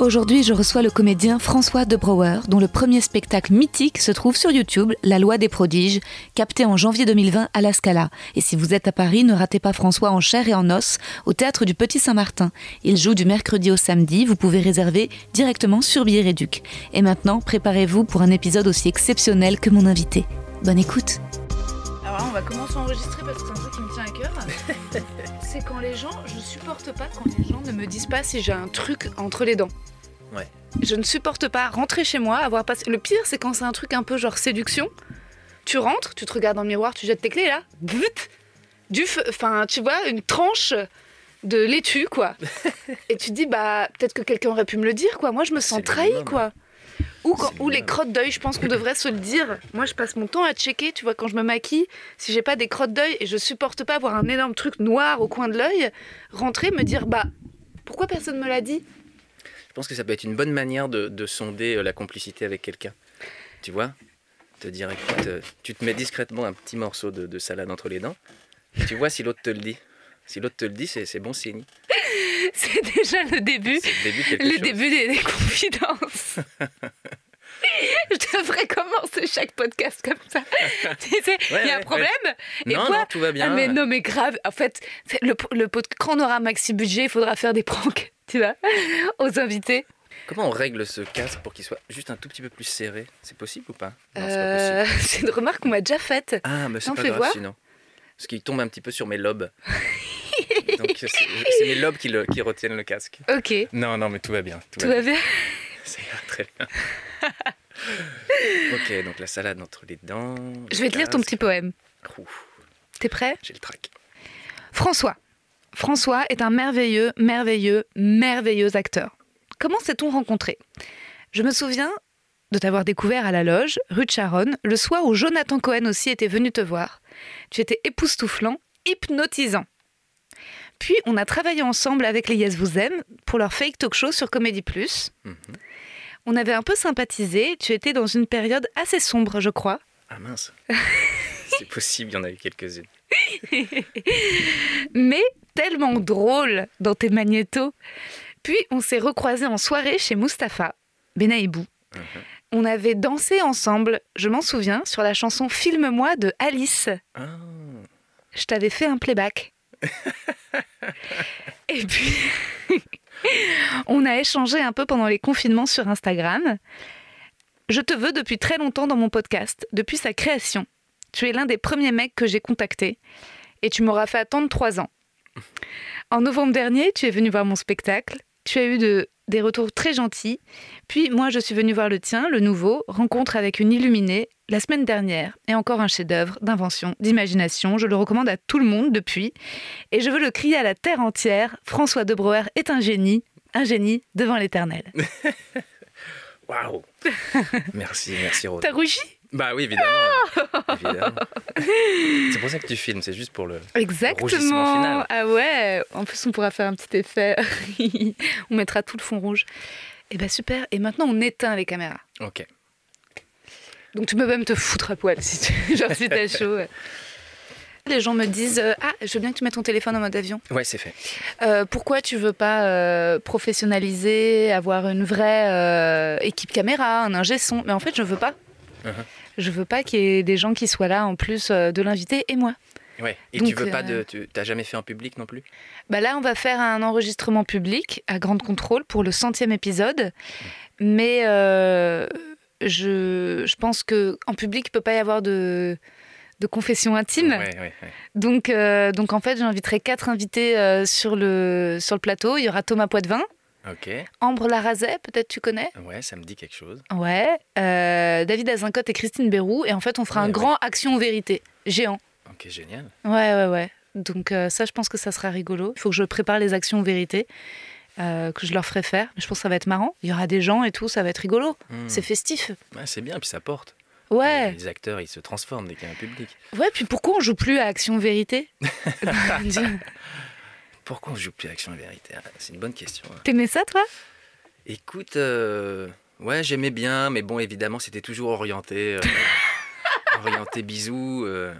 Aujourd'hui, je reçois le comédien François De Brouwer, dont le premier spectacle mythique se trouve sur YouTube, La Loi des prodiges, capté en janvier 2020 à la Scala. Et si vous êtes à Paris, ne ratez pas François en chair et en os au théâtre du Petit Saint-Martin. Il joue du mercredi au samedi, vous pouvez réserver directement sur Billet Réduc. Et maintenant, préparez-vous pour un épisode aussi exceptionnel que mon invité. Bonne écoute Alors là, on va commencer à enregistrer parce que c'est un truc qui me tient à cœur. c'est quand les gens, je supporte pas quand les gens ne me disent pas si j'ai un truc entre les dents. Ouais. Je ne supporte pas rentrer chez moi, avoir passé. Le pire, c'est quand c'est un truc un peu genre séduction. Tu rentres, tu te regardes dans le miroir, tu jettes tes clés là, Vut du feu, enfin, tu vois, une tranche de laitue quoi. Et tu te dis bah peut-être que quelqu'un aurait pu me le dire quoi. Moi, je me sens trahi quoi. Ou, quand- C'est ou les crottes d'œil, je pense qu'on devrait se le dire. Moi, je passe mon temps à checker, tu vois, quand je me maquille, si j'ai pas des crottes d'œil et je supporte pas avoir un énorme truc noir au coin de l'œil, rentrer, me dire, bah, pourquoi personne me l'a dit? Je pense que ça peut être une bonne manière de, de sonder euh, la complicité avec quelqu'un. Tu vois? Te dire, écoute, euh, tu te mets discrètement un petit morceau de, de salade entre les dents. et tu vois si l'autre te le dit. Si l'autre te le dit, c'est bon signe. C'est déjà le début, C'est le début de quelque le chose. début des, des confidences. je devrais commencer chaque podcast comme ça. tu sais, il Ouais, y a un ouais, problème et Non, quoi non, tout va bien. Ah mais non mais grave. En fait, le, le quand on aura maxi budget, il faudra faire des pranks, tu vois, aux invités. Comment on règle ce casque pour qu'il soit juste un tout petit peu plus serré? C'est possible ou pas? Euh, c'est une remarque qu'on m'a déjà faite. Ah, mais c'est pas grave voir sinon. Parce qu'il tombe un petit peu sur mes lobes. Donc c'est mes lobes qui, le- qui retiennent le casque. Ok, Non, non, mais tout va bien. tout va bien. Ça ira très bien. ok, donc la salade entre les dents. Je vais te lire ton petit poème. T'es prêt? J'ai le trac. François. François est un merveilleux, merveilleux, merveilleux acteur. Comment s'est-on rencontrés Je me souviens de t'avoir découvert à la loge, rue de Charonne, le soir où Jonathan Cohen aussi était venu te voir. Tu étais époustouflant, hypnotisant. Puis on a travaillé ensemble avec les Yes Vous Aime pour leur fake talk show sur Comédie Plus. Mhm. On avait un peu sympathisé, tu étais dans une période assez sombre, je crois. Ah mince. C'est possible, il y en a eu quelques-unes. mais tellement drôle dans tes magnétos. Puis on s'est recroisés en soirée chez Mustapha, Benaïbou. Mhm. On avait dansé ensemble, je m'en souviens, sur la chanson Filme-moi de Alice. Ah, Je t'avais fait un playback. Et puis, on a échangé un peu pendant les confinements sur Instagram. Je te veux depuis très longtemps dans mon podcast, depuis sa création. Tu es l'un des premiers mecs que j'ai contacté et tu m'auras fait attendre trois ans. En novembre dernier, tu es venu voir mon spectacle. Tu as eu de, des retours très gentils. Puis moi, je suis venue voir le tien, le nouveau, Rencontre avec une illuminée, la semaine dernière. Et encore un chef-d'œuvre d'invention, d'imagination. Je le recommande à tout le monde depuis. Et je veux le crier à la terre entière. François de Brouwer est un génie, un génie devant l'éternel. waouh Merci, merci Rose. T'as rougi? Bah oui, évidemment. évidemment. C'est pour ça que tu filmes, c'est juste pour le. Rougissement Exactement. final. Ah ouais. En plus, on pourra faire un petit effet. on mettra tout le fond rouge. Et ben super. Et maintenant, on éteint les caméras. Ok. Donc tu peux même te foutre à poil si tu genre si t'as chaud. Les gens me disent euh, ah je veux bien que tu mettes ton téléphone en mode avion. Ouais, c'est fait. Euh, pourquoi tu veux pas euh, professionnaliser, avoir une vraie équipe caméra, un ingé son? Mais en fait je veux pas. Uh-huh. Je veux pas qu'il y ait des gens qui soient là en plus euh, de l'invité et moi. Ouais. Et Donc, tu veux pas euh, de. Tu t'as jamais fait en public non plus? Bah là, on va faire un enregistrement public à Grande Contrôle pour le centième épisode. Mais euh, je, je pense que en public, il peut pas y avoir de, de confession intime. Ouais, ouais, ouais. Donc, euh, donc en fait, j'inviterai quatre invités euh, sur, le, sur le plateau. Il y aura Thomas Poitvin, Ok. Ambre Larazet, peut-être tu connais. Ouais, ça me dit quelque chose. Ouais. euh, David Azincote et Christine Bérou. Et en fait, on fera Ouais, un ouais. grand action vérité géant. Ok, génial. Ouais, ouais, ouais. Donc euh, ça, je pense que ça sera rigolo. Il faut que je prépare les actions vérité euh, que je leur ferai faire. Je pense que ça va être marrant. Il y aura des gens et tout, ça va être rigolo. Hmm. C'est festif. Ouais, c'est bien, puis ça porte. Ouais. Les acteurs, ils se transforment dès qu'il y a un public. Ouais, puis pourquoi on joue plus à action vérité? Pourquoi on joue plus à Action et Vérité Ah, C'est une bonne question. hein. T'aimais ça, toi? Écoute, euh, ouais, j'aimais bien, mais bon, évidemment, c'était toujours orienté. euh, orienté bisous. euh,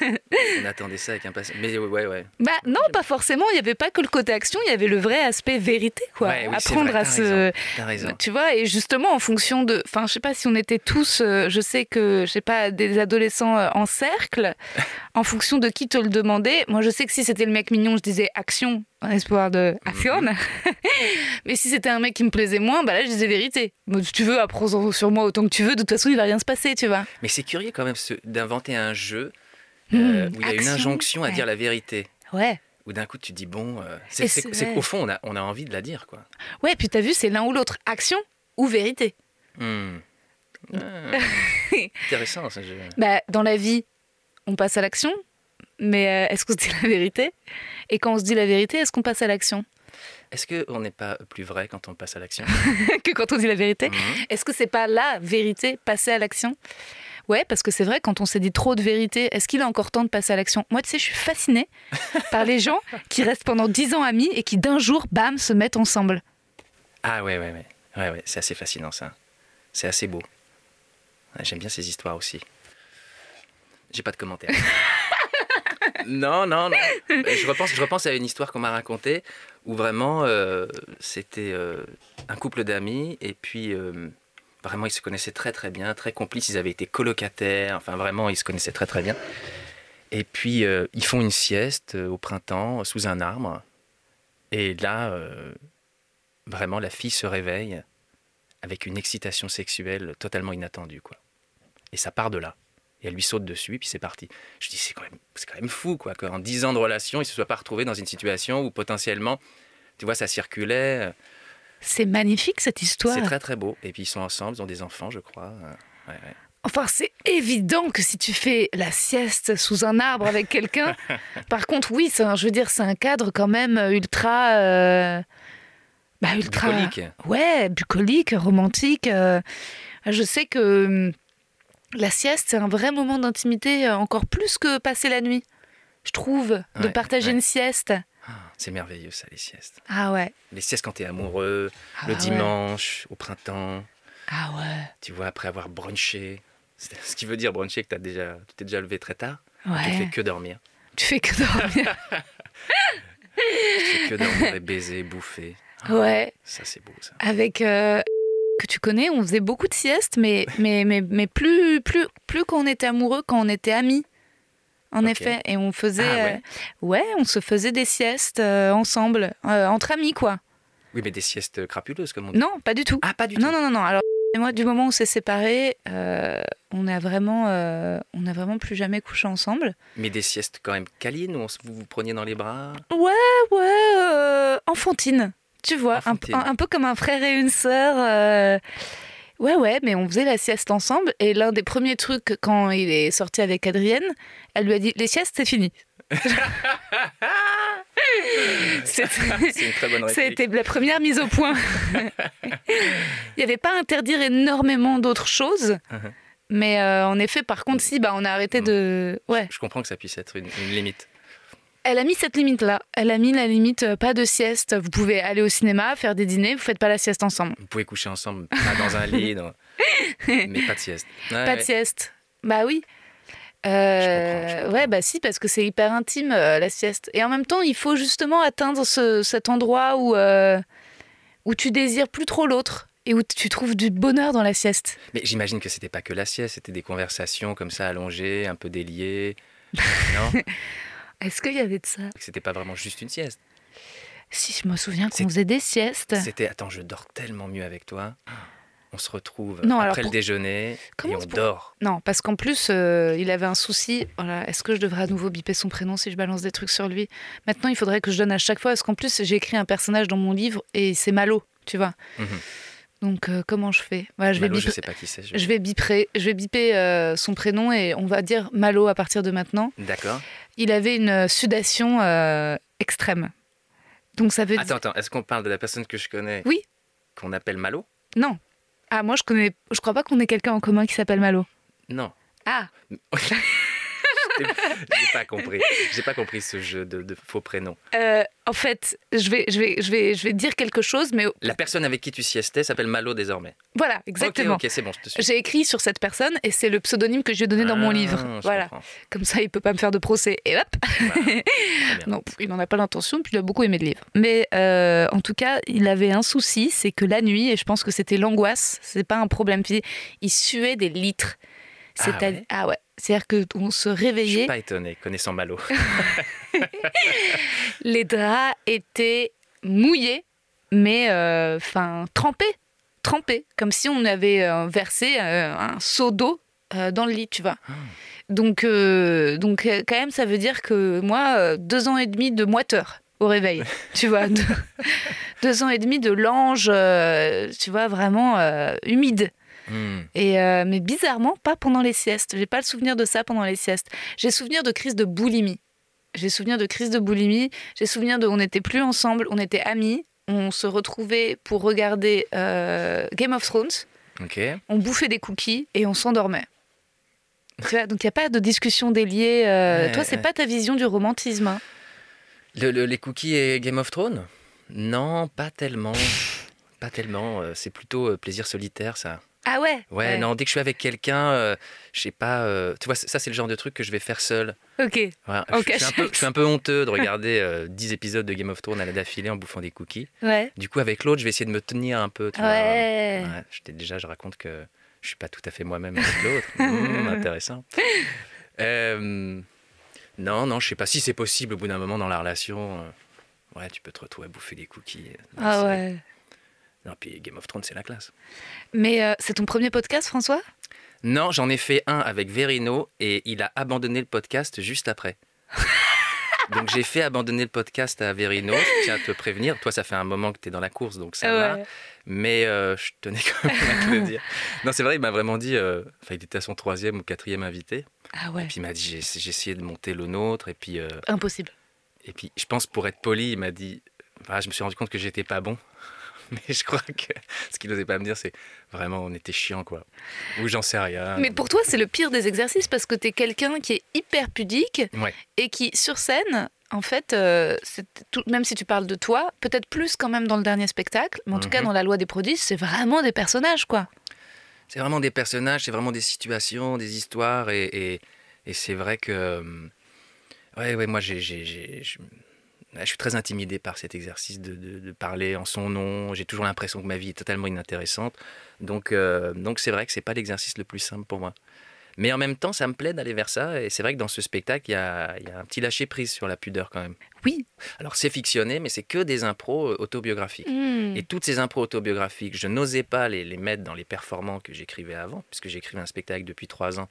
on attendait ça avec impatience. Mais ouais, ouais. Bah non, pas forcément. Il n'y avait pas que le côté action, il y avait le vrai aspect vérité, quoi. Ouais, oui, Apprendre vrai, à se... raison. Tu vois, et justement, en fonction de. Enfin, je sais pas si on était tous. euh, je sais que, je sais pas, des adolescents euh, en cercle, en fonction de qui te le demandait. Moi, je sais que si c'était le mec mignon, je disais action, en espoir de action. Mais si c'était un mec qui me plaisait moins, bah là, je disais vérité. Bon, si tu veux, apprends sur moi autant que tu veux. De toute façon, il va rien se passer, tu vois. Mais c'est curieux quand même ce- d'inventer un jeu Hmm, euh, où il y a une injonction à dire la vérité. Ouais. Où d'un coup, tu dis, bon, euh, c'est qu'au fond, on a, on a envie de la dire, quoi. Ouais, puis t'as vu, c'est l'un ou l'autre. Action ou vérité. Hmm. Ah, intéressant, ça. je- Bah, dans la vie, on passe à l'action, mais euh, est-ce qu'on se dit la vérité? Et quand on se dit la vérité, est-ce qu'on passe à l'action? Est-ce qu'on n'est pas plus vrai quand on passe à l'action? Que quand on dit la vérité? Mhm. Est-ce que c'est pas la vérité, passer à l'action? Ouais, parce que c'est vrai, quand on s'est dit trop de vérité, est-ce qu'il est encore temps de passer à l'action? Moi, tu sais, je suis fascinée par les gens qui restent pendant dix ans amis et qui d'un jour, bam, se mettent ensemble. Ah ouais, ouais, ouais. ouais, ouais c'est assez fascinant, ça. C'est assez beau. J'aime bien ces histoires aussi. J'ai pas de commentaires. non, non, non. Je repense, je repense à une histoire qu'on m'a racontée où vraiment euh, c'était euh, un couple d'amis et puis euh, vraiment ils se connaissaient très très bien, très complices. Ils avaient été colocataires, enfin vraiment ils se connaissaient très très bien. Et puis euh, ils font une sieste euh, au printemps sous un arbre. Et là, euh, vraiment la fille se réveille avec une excitation sexuelle totalement inattendue quoi. Et ça part de là. Et elle lui saute dessus, et puis c'est parti. Je dis, c'est quand, même- quand même fou, quoi, qu'en 10 ans de relation, ils se soient pas retrouvés dans une situation où potentiellement, tu vois, ça circulait. C'est magnifique cette histoire. C'est très, très beau. Et puis ils sont ensemble, ils ont des enfants, je crois. Euh, ouais, ouais. Enfin, c'est évident que si tu fais la sieste sous un arbre avec quelqu'un, par contre, oui, c'est un- je veux dire, c'est un cadre quand même ultra. euh, bah, ultra. Bucolique. Ouais, bucolique, romantique. euh. Je sais que hum, la sieste, c'est un vrai moment d'intimité, euh, encore plus que passer la nuit. Je trouve, de Ouais, partager une sieste. C'est merveilleux, ça, les siestes. Ah ouais. Les siestes quand t'es amoureux, Ah le ouais. dimanche, au printemps, Ah ouais. tu vois, après avoir brunché. Ce qui veut dire bruncher que t'as déjà, tu t'es déjà levé très tard. Tu Ouais. fais que dormir. Tu fais que dormir. Tu fais que dormir et baiser, bouffer. Ah, ouais. Ça, c'est beau, ça. avec euh, que tu connais, on faisait beaucoup de siestes, mais mais mais, mais plus plus plus quand on était amoureux, quand on était amis. En effet, et on faisait Ah ouais euh, ouais, on se faisait des siestes euh, ensemble, euh, entre amis quoi. Oui, mais des siestes crapuleuses, comme on dit. Non, pas du tout. Ah, pas du non tout. non non non. Alors moi, du moment où on s'est séparés, on a vraiment on a vraiment plus jamais couché ensemble. Mais des siestes quand même câlines où on vous vous preniez dans les bras? Ouais ouais, enfantine. Tu vois, un- un peu comme un frère et une sœur. Ouais, ouais, mais on faisait la sieste ensemble. Et l'un des premiers trucs, quand il est sorti avec Adrienne, elle lui a dit Les siestes, c'est fini. C'était- la première mise au point. il n'y avait pas à interdire énormément d'autres choses. Uh-huh. Mais euh, en effet, par contre, si, bah, on a arrêté Mm. de. Ouais. Je comprends que ça puisse être une, une limite. Elle a mis cette limite-là. Elle a mis la limite, euh, pas de sieste. Vous pouvez aller au cinéma, faire des dîners, vous faites pas la sieste ensemble. Vous pouvez coucher ensemble, pas dans un lit, dans- mais pas de sieste. Pas de sieste. Bah oui. Euh, Je comprends, je comprends. ouais, bah si, parce que c'est hyper intime euh, la sieste. Et en même temps, il faut justement atteindre ce- cet endroit où, euh, où tu désires plus trop l'autre et où tu trouves du bonheur dans la sieste. Mais j'imagine que c'était pas que la sieste, c'était des conversations comme ça allongées, un peu déliées. non? Est-ce qu'il y avait de ça? C'était pas vraiment juste une sieste. Si, je me souviens qu'on faisait des siestes. C'était attends, je dors tellement mieux avec toi. On se retrouve Non, après pour- le déjeuner Comment et on pour- dort. Non, parce qu'en plus, euh, il avait un souci. Voilà, Est-ce que je devrais à nouveau biper son prénom si je balance des trucs sur lui? Maintenant, il faudrait que je donne à chaque fois. Parce qu'en plus, j'ai écrit un personnage dans mon livre et c'est Malo, tu vois. Mhm. Donc, euh, comment je fais? Voilà, je, vais je biper- sais pas qui c'est. je- je vais biper, je vais biper euh, son prénom et on va dire Malo à partir de maintenant. D'accord. Il avait une sudation euh, extrême. Donc, ça veut dire. Attends, attends, est-ce qu'on parle de la personne que je connais Oui. Qu'on appelle Malo? Non. Ah, moi, je connais. Je crois pas qu'on ait quelqu'un en commun qui s'appelle Malo. Non. Ah, J'ai pas compris. J'ai pas compris ce jeu de, de faux prénoms. euh, en fait, je vais, je, vais, je, vais, je vais dire quelque chose, mais La personne avec qui tu siestais s'appelle Malo désormais. voilà, exactement. Ok, ok, c'est bon, je te suis. J'ai écrit sur cette personne et c'est le pseudonyme que je lui ai donné dans mon Ah, livre. je Voilà, comprends. comme ça il peut pas me faire de procès. Et hop bien. Non, pff, il n'en a pas l'intention, puis il a beaucoup aimé le livre. Mais euh, en tout cas, il avait un souci, c'est que la nuit, et je pense que c'était l'angoisse, c'est pas un problème physique, il suait des litres. Ah C'est-à- ouais ah ouais. C'est-à-dire qu'on se Je suis réveillait, pas étonné, connaissant Malo. les draps étaient mouillés, mais euh, enfin trempés, trempés, comme si on avait euh, versé euh, un seau d'eau euh, dans le lit, tu vois. Donc, euh, donc euh, quand même, ça veut dire que moi, deux ans et demi de moiteur au réveil, tu vois, deux, deux ans et demi de lange, tu vois, vraiment humide. Hmm. Et euh, mais bizarrement, pas pendant les siestes. J'ai pas le souvenir de ça pendant les siestes. J'ai souvenir de crise de boulimie. J'ai souvenir de crise de boulimie. J'ai souvenir de on n'était plus ensemble, on était amis. On se retrouvait pour regarder euh, Game of Thrones. On bouffait des cookies et on s'endormait. Donc il n'y a pas de discussion déliée. euh, Ouais, toi, c'est ouais. pas ta vision du romantisme. hein. Le- le- les cookies et Game of Thrones? Non, pas tellement. Pas tellement. C'est plutôt plaisir solitaire, ça. Ah ouais Ouais, non, dès que je suis avec quelqu'un, euh, je sais pas. euh, tu vois, ça, c'est le genre de truc que je vais faire seul. Ok. Ok, je, suis un peu, je suis un peu honteux de regarder euh, 10 épisodes de Game of Thrones à la d'affilée en bouffant des cookies. Ouais. Du coup, avec l'autre, je vais essayer de me tenir un peu. tu vois. Ouais. Ouais, je t'ai- déjà, je raconte que je suis pas tout à fait moi-même avec l'autre. Mmh, intéressant. Euh, non, non, je sais pas si c'est possible au bout d'un moment dans la relation. euh, ouais, tu peux te retrouver à bouffer des cookies. Ah ouais. Non, puis Game of Thrones, c'est la classe. Mais euh, c'est ton premier podcast, François? Non, j'en ai fait un avec Verino et il a abandonné le podcast juste après. donc j'ai fait abandonner le podcast à Verino. Je tiens à te prévenir. Toi, ça fait un moment que tu es dans la course, donc ça va. Mais euh, je tenais quand même à te le dire. Non, c'est vrai, il m'a vraiment dit. euh, Enfin, il était à son troisième ou quatrième invité. Ah ouais. Et puis il m'a dit j'ai j'ai essayé de monter le nôtre. Et puis, Impossible. et puis je pense pour être poli, il m'a dit. Enfin, je me suis rendu compte que j'étais pas bon. Mais je crois que ce qu'il n'osait pas me dire, c'est vraiment on était chiant quoi. Ou j'en sais rien. Mais pour toi, c'est le pire des exercices parce que tu es quelqu'un qui est hyper pudique Ouais. et qui, sur scène, en fait, euh, tout- même si tu parles de toi, peut-être plus quand même dans le dernier spectacle, mais en tout cas Mhm. dans La Loi des prodiges, c'est vraiment des personnages, quoi. C'est vraiment des personnages, c'est vraiment des situations, des histoires, et, et, et c'est vrai que. euh, Ouais, ouais, moi, j'ai- je, suis très intimidé par cet exercice de, de- de parler en son nom. J'ai toujours l'impression que ma vie est totalement inintéressante. Donc, euh, donc c'est vrai que c'est pas l'exercice le plus simple pour moi. Mais en même temps, ça me plaît d'aller vers ça. Et c'est vrai que dans ce spectacle, il y a, il y a un petit lâcher prise sur la pudeur quand même. Oui. Alors, c'est fictionné, mais c'est que des impros euh, autobiographiques. Hmm. Et toutes ces impros autobiographiques, je n'osais pas les, les mettre dans les performants que j'écrivais avant, puisque j'écrivais un spectacle depuis trois ans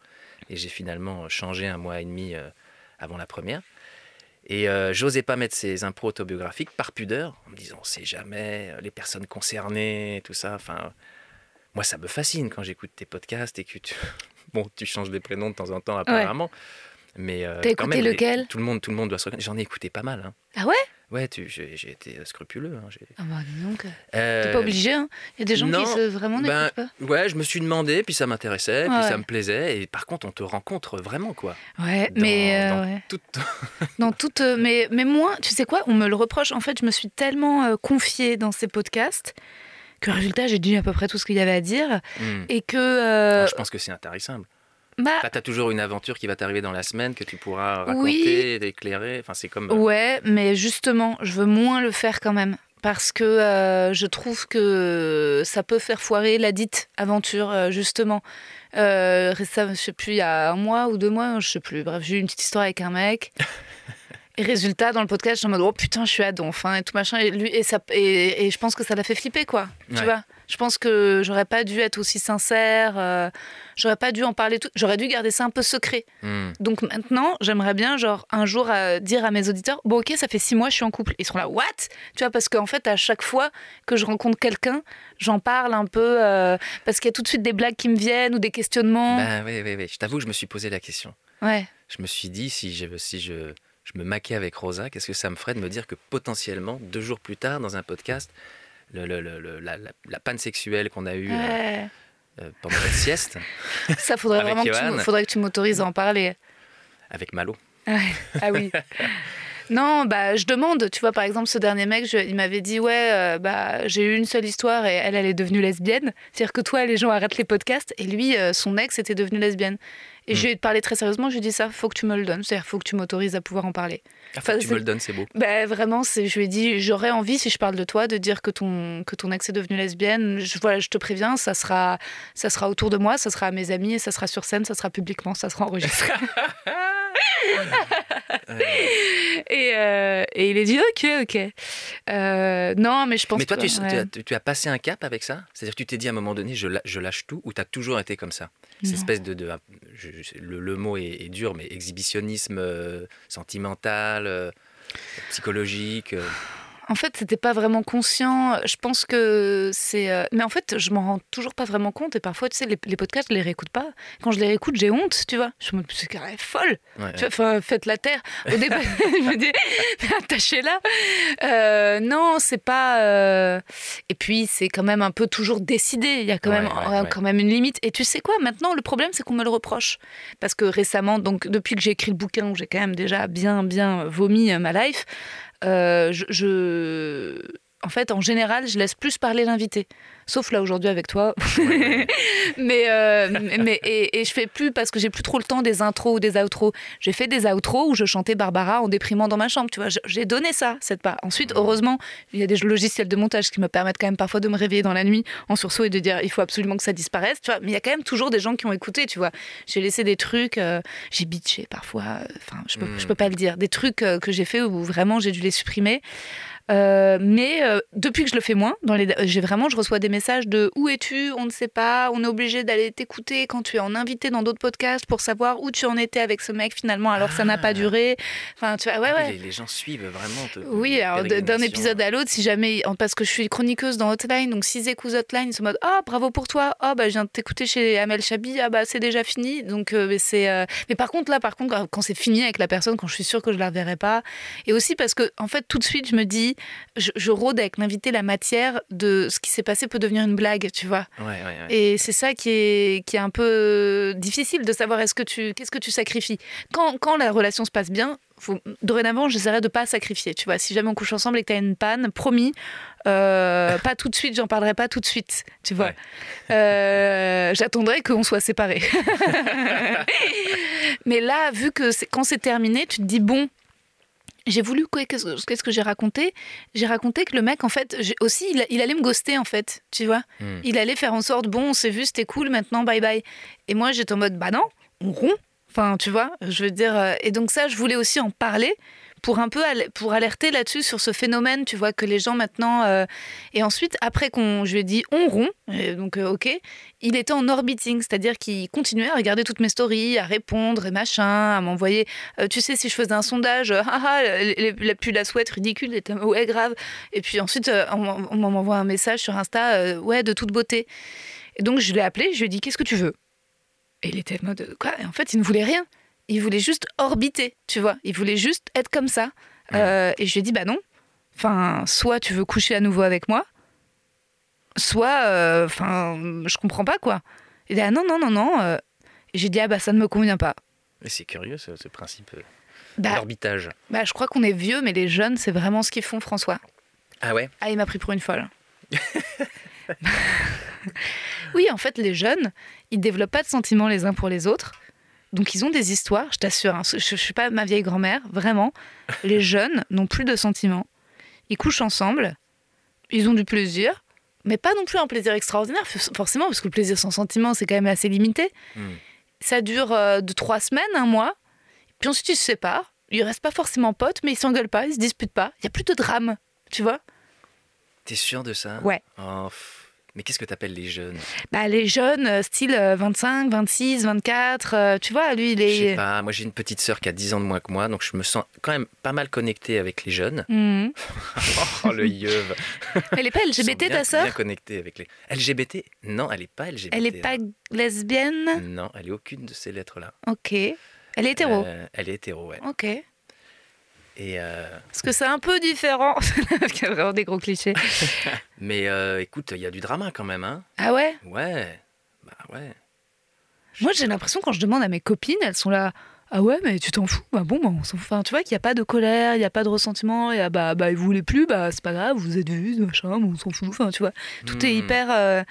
et j'ai finalement changé un mois et demi euh, avant la première. Et euh, j'osais pas mettre ces impros autobiographiques par pudeur, en me disant on sait jamais, euh, les personnes concernées, tout ça. Enfin, moi ça me fascine quand j'écoute tes podcasts et que tu, bon, tu changes des prénoms de temps en temps apparemment. Mais euh, T'as quand écouté les- lequel? Tout le monde, tout le monde doit se reconnaître. J'en ai écouté pas mal. hein. Ah ouais? Ouais, tu, j'ai, j'ai été scrupuleux. hein, j'ai- Ah bah donc, t'es Euh, pas obligé, hein. Il y a des gens non, qui se, vraiment ben, n'écoutent pas. Ouais, je me suis demandé, puis ça m'intéressait, puis Ouais. ça me plaisait. Et par contre, on te rencontre vraiment, quoi. Ouais, dans- mais euh, dans ouais. Tout... dans toute, euh, mais, mais moi, tu sais quoi, on me le reproche. En fait, je me suis tellement euh, confiée dans ces podcasts que résultat, j'ai dit à peu près tout ce qu'il y avait à dire Hmm. et que euh, Alors, je pense que c'est intarissable. Bah Là, t'as toujours une aventure qui va t'arriver dans la semaine que tu pourras Oui. raconter, éclairer. Enfin, c'est comme. euh, ouais, mais justement, je veux moins le faire quand même parce que euh, je trouve que ça peut faire foirer la dite aventure, euh, justement. Euh, récemment, je sais plus, il y a un mois ou deux mois, je sais plus. Bref, j'ai eu une petite histoire avec un mec. Et résultat, dans le podcast, je suis en mode oh putain, je suis à donf hein, et tout machin. Et, lui, et, ça, et, et je pense que ça l'a fait flipper, quoi. Tu vois Je pense que j'aurais pas dû être aussi sincère. euh, j'aurais pas dû en parler tout. J'aurais dû garder ça un peu secret. Hmm. Donc maintenant, j'aimerais bien, genre, un jour euh, dire à mes auditeurs Bon, ok, ça fait six mois, je suis en couple. Ils seront là, what? Tu vois, parce qu'en fait, à chaque fois que je rencontre quelqu'un, j'en parle un peu. euh, parce qu'il y a tout de suite des blagues qui me viennent ou des questionnements. Ben oui, oui, oui. Je t'avoue, je me suis posé la question. Ouais. Je me suis dit, si je, si je, je me maquais avec Rosa, qu'est-ce que ça me ferait de me dire que potentiellement, deux jours plus tard, dans un podcast, le, le- le- le- la, la- la panne sexuelle qu'on a eue euh, Ouais. euh, pendant notre sieste Ça, faudrait vraiment que tu, Johan. faudrait que tu m'autorises à en parler. avec Malo. Ouais. Ah oui. Non, bah je demande, tu vois, par exemple, ce dernier mec, je- il m'avait dit, ouais, euh, bah j'ai eu une seule histoire et elle, elle est devenue lesbienne. C'est-à-dire que toi, les gens arrêtent les podcasts et lui, euh, son ex était devenu lesbienne. Et Hmm. je lui ai parlé très sérieusement, je lui ai dit ça, faut que tu me le donnes, c'est-à-dire faut que tu m'autorises à pouvoir en parler. Ah, Enfin, tu c'est- me le donnes, c'est beau. Bah vraiment, c'est, je lui ai dit, j'aurais envie, si je parle de toi, de dire que ton, que ton ex est devenu lesbienne. Je, voilà, je te préviens, ça sera, ça sera autour de moi, ça sera à mes amis et ça sera sur scène, ça sera publiquement, ça sera enregistré. et, euh, et il a dit, ok, ok. Euh, non, mais je pense Mais toi, que, tu, tu ouais. as, tu- tu as passé un cap avec ça? C'est-à-dire que tu t'es dit à un moment donné, je, je lâche tout, ou tu as toujours été comme ça? Cette Non. espèce de... de- je- je- le, le mot est, est dur, mais exhibitionnisme euh, sentimental, euh, psychologique. En fait, c'était pas vraiment conscient. Je pense que c'est. euh, Mais en fait, je m'en rends toujours pas vraiment compte. Et parfois, tu sais, les, les podcasts, je les réécoute pas. Quand je les réécoute, j'ai honte, tu vois. Je me dis, c'est est folle. Ouais, Tu vois, enfin, faites la terre. Au début, je me dis, attachez-la. Euh, non, c'est pas. euh, Et puis, c'est quand même un peu toujours décidé. Il y a quand, Ouais, même, ouais, quand même une limite. Et tu sais quoi, maintenant, le problème, c'est qu'on me le reproche. Parce que récemment, donc, depuis que j'ai écrit le bouquin, où j'ai quand même déjà bien, bien vomi ma life, je- En fait, en général, je laisse plus parler l'invité. Sauf là aujourd'hui avec toi. mais euh, mais et, et je fais plus parce que j'ai plus trop le temps des intros ou des outros. J'ai fait des outros où je chantais Barbara en déprimant dans ma chambre. Tu vois, j'ai donné ça cette part. Ensuite, heureusement, il y a des logiciels de montage qui me permettent quand même parfois de me réveiller dans la nuit en sursaut et de dire il faut absolument que ça disparaisse. Tu vois, mais il y a quand même toujours des gens qui ont écouté. Tu vois, j'ai laissé des trucs, euh, j'ai bitché parfois. Enfin, je peux je peux pas le dire. Des trucs euh, que j'ai fait où vraiment j'ai dû les supprimer. Euh, mais depuis que je le fais moins, dans les, j'ai vraiment, je reçois des messages de où es-tu? On ne sait pas. On est obligé d'aller t'écouter quand tu es en invité dans d'autres podcasts pour savoir où tu en étais avec ce mec finalement, alors que ça n'a Ah. pas duré. Enfin, tu vois, ouais, Ah ouais. Les, les gens suivent vraiment. te- Oui, alors d'un épisode à l'autre, si jamais, parce que je suis chroniqueuse dans Hotline, donc s'ils écoutent Hotline, ils sont en mode Ah, bravo pour toi, ah, bah, je viens de t'écouter chez Amel Chabi, ah, bah, c'est déjà fini. Donc, euh, mais c'est. euh, Mais par contre, là, par contre, quand- quand c'est fini avec la personne, quand je suis sûre que je la reverrai pas, et aussi parce que, en fait, tout de suite, je me dis, je, je rôde avec l'invité la matière de ce qui s'est passé peut devenir une blague, tu vois. Ouais, ouais, ouais. Et c'est ça qui est, qui est un peu difficile de savoir est-ce que tu, qu'est-ce que tu sacrifies. Quand, quand la relation se passe bien, faut, dorénavant, j'essaierai de pas sacrifier. Tu vois, si jamais on couche ensemble et que tu as une panne, promis, euh, pas tout de suite, j'en parlerai pas tout de suite. Tu vois, Ouais. Euh, j'attendrai qu'on soit séparés. Mais là, vu que c'est, quand c'est terminé, tu te dis bon. J'ai voulu qu'est-ce que j'ai raconté? J'ai raconté que le mec en fait aussi il, il allait me ghoster en fait, tu vois? Hmm. il allait faire en sorte bon on s'est vu c'était cool maintenant bye bye. Et moi j'étais en mode bah non on rompt. Enfin tu vois je veux dire euh, et donc ça je voulais aussi en parler pour un peu pour alerter là-dessus sur ce phénomène tu vois que les gens maintenant euh, et ensuite après qu'on je lui ai dit on rompt et donc euh, ok il était en orbiting c'est-à-dire qu'il continuait à regarder toutes mes stories à répondre et machin à m'envoyer euh, tu sais si je faisais un sondage euh, ah ah la plus la souhaite ridicule était ouais grave et puis ensuite euh, on, on m'envoie un message sur Insta euh, ouais de toute beauté. Et donc je l'ai appelé, je lui ai dit qu'est-ce que tu veux? Et il était en mode quoi? Et en fait, il ne voulait rien. Il voulait juste orbiter, tu vois. Il voulait juste être comme ça. Euh, et je lui ai dit bah non. Enfin, soit tu veux coucher à nouveau avec moi, soit, euh, enfin, je comprends pas quoi. Il a dit ah non non non non. euh. Et j'ai dit ah bah ça ne me convient pas. Mais c'est curieux ce, ce principe euh, Bah, d'orbitage. bah, je crois qu'on est vieux, mais les jeunes, c'est vraiment ce qu'ils font, François. Ah ouais? Ah, il m'a pris pour une folle. oui, en fait, les jeunes, ils développent pas de sentiments les uns pour les autres. Donc, ils ont des histoires, je t'assure. hein, je, je suis pas ma vieille grand-mère, vraiment. Les jeunes n'ont plus de sentiments. Ils couchent ensemble. ils ont du plaisir, mais pas non plus un plaisir extraordinaire, forcément, parce que le plaisir sans sentiment, c'est quand même assez limité. Hmm. Ça dure euh, de trois semaines, un mois, puis ensuite ils se séparent. Ils restent pas forcément potes, mais ils s'engueulent pas, ils se disputent pas. Il y a plus de drame, tu vois T'es sûr de ça? Ouais. Oh, pff. Mais qu'est-ce que t'appelles les jeunes? Bah, les jeunes, euh, style euh, 25, 26, 24, euh, tu vois, lui, il Je sais est. pas, moi j'ai une petite sœur qui a 10 ans de moins que moi, donc je me sens quand même pas mal connecté avec les jeunes. Mhm. Oh le yeuve Elle est pas LGBT, ta sœur? Bien connecté avec les... LGBT Non, elle est pas LGBT. Elle est pas hein. lesbienne? Non, elle est aucune de ces lettres-là. Ok. Elle est hétéro? Euh, elle est hétéro, ouais. Ok. Et euh, Parce que c'est un peu différent. Il y a vraiment des gros clichés. Mais euh, écoute, il y a du drama quand même, hein Ah ouais? Ouais. Bah ouais. Moi, j'ai l'impression quand je demande à mes copines, elles sont là. Ah ouais, mais tu t'en fous? Bah bon, bah on s'en fout. Enfin, tu vois qu'il n'y a pas de colère, il n'y a pas de ressentiment. Il y a bah, bah, vous voulez plus, bah c'est pas grave, vous êtes vus, machin, on s'en fout. Enfin, tu vois, tout est Hmm. hyper. euh,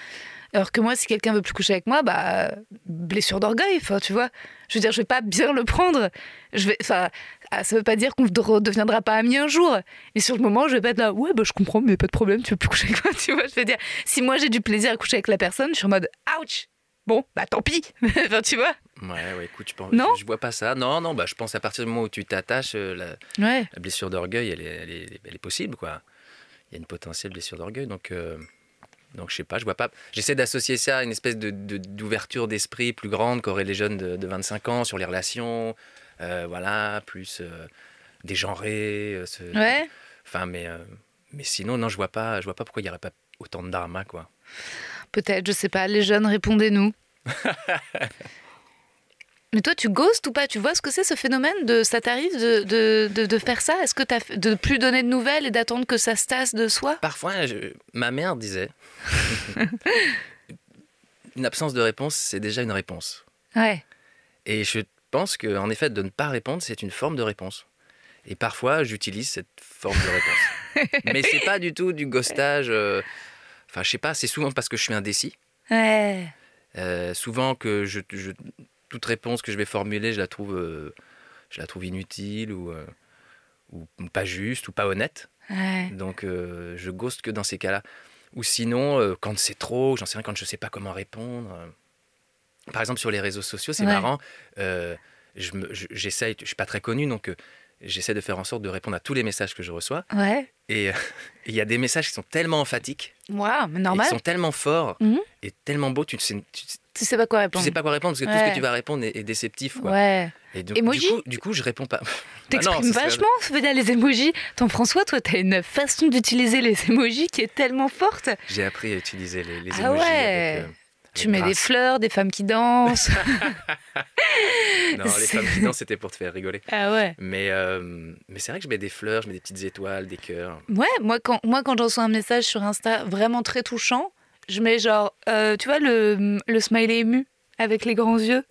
Alors que moi, si quelqu'un veut plus coucher avec moi, bah blessure d'orgueil. Enfin, tu vois, je veux dire, je vais pas bien le prendre. Je vais, enfin, ah, ça veut pas dire qu'on ne redeviendra pas amis un jour. Mais sur le moment, je vais pas être là. Ouais, bah je comprends, mais pas de problème, tu veux plus coucher avec moi. Tu vois, je veux dire, si moi j'ai du plaisir à coucher avec la personne, je suis en mode ouch. Bon, bah tant pis. enfin, tu vois. Ouais, ouais, écoute, je, pense, Non? je, je vois pas ça. Non, non, bah je pense à partir du moment où tu t'attaches, euh, la, Ouais. la blessure d'orgueil, elle est, elle, est, elle est possible, quoi. Il y a une potentielle blessure d'orgueil, donc, euh, donc je sais pas, je vois pas. J'essaie d'associer ça à une espèce de, de- d'ouverture d'esprit plus grande qu'auraient les jeunes de, de 25 ans sur les relations, voilà, plus euh, dégenré. euh, ce- Ouais. Enfin, mais, euh, mais sinon, non, je vois pas, je vois pas pourquoi il y aurait pas autant de drama, quoi. Peut-être, je sais pas. Les jeunes, répondez-nous. Mais toi, tu ghostes ou pas? Tu vois ce que c'est ce phénomène de ça t'arrive de, de, de, de faire ça? Est-ce que t'as fait- de plus donner de nouvelles et d'attendre que ça se tasse de soi? Parfois, je- ma mère disait une absence de réponse, c'est déjà une réponse. Ouais. Et je pense qu'en effet, de ne pas répondre, c'est une forme de réponse. Et parfois, j'utilise cette forme de réponse. Mais c'est pas du tout du ghostage. euh, Enfin, je sais pas, c'est souvent parce que je suis indécis. Ouais. Euh, souvent que je, je- toute réponse que je vais formuler, je la trouve, euh, je la trouve inutile ou, ou pas juste ou pas honnête. Ouais. Donc, je ghost que dans ces cas-là. Ou sinon, quand c'est trop, j'en sais rien, quand je sais pas comment répondre. Par exemple, sur les réseaux sociaux, c'est Ouais. marrant. euh, je me- je- j'essaye, je suis pas très connu, donc euh, j'essaie de faire en sorte de répondre à tous les messages que je reçois. Ouais. Et euh, il y a des messages qui sont tellement emphatiques, et qui sont tellement forts Mhm. et tellement beaux, tu ne sais, tu, Tu sais pas quoi tu répondre. sais pas quoi répondre parce que tout ce que tu vas répondre est, est déceptif. Quoi. Ouais. Et donc, Emoji du, coup, du coup, je réponds pas. T'exprimes Ah non, ça serait- vachement, je dire, les emojis. Ton François, toi, t'as une façon d'utiliser les emojis qui est tellement forte. J'ai appris à utiliser les, les Ah emojis. ouais. avec, euh, Tu mets des fleurs, des femmes qui dansent. Non, les femmes qui dansent, c'était pour te faire rigoler. ah ouais. Mais, euh, mais c'est vrai que je mets des fleurs, je mets des petites étoiles, des cœurs. Ouais, moi quand, moi, quand je reçois un message sur Insta vraiment très touchant, je mets genre, euh, tu vois, le, le smiley ému avec les grands yeux?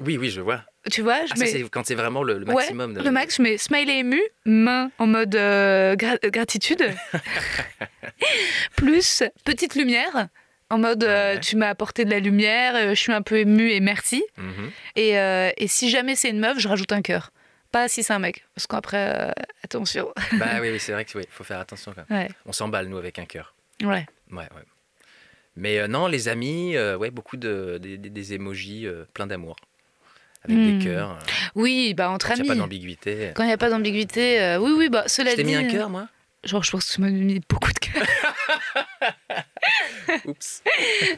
Oui, oui, je vois. Tu vois, je Ah, mets. quand c'est vraiment le, le Ouais, maximum. de- le max, je mets smiley ému, main en mode euh, gra- euh, gratitude, plus petite lumière en mode euh, tu m'as apporté de la lumière, euh, je suis un peu ému et merci. Mhm. Et, euh, et si jamais c'est une meuf, je rajoute un cœur. Pas si c'est un mec, parce qu'après, attention. Bah oui, oui c'est vrai qu'il faut faire attention quand même. Ouais, On s'emballe, nous, avec un cœur. ouais. Ouais, ouais. Mais non, les amis, ouais, beaucoup de, des, euh, plein d'amour. Avec Hmm. des cœurs. euh, Oui, bah entre Quand il n'y a amis. pas d'ambiguïté. Quand il n'y a pas d'ambiguïté, euh, oui, oui, bah cela Je dit. mis un cœur, moi? Genre, je pense que tu m'as mis beaucoup de cœur. Oups.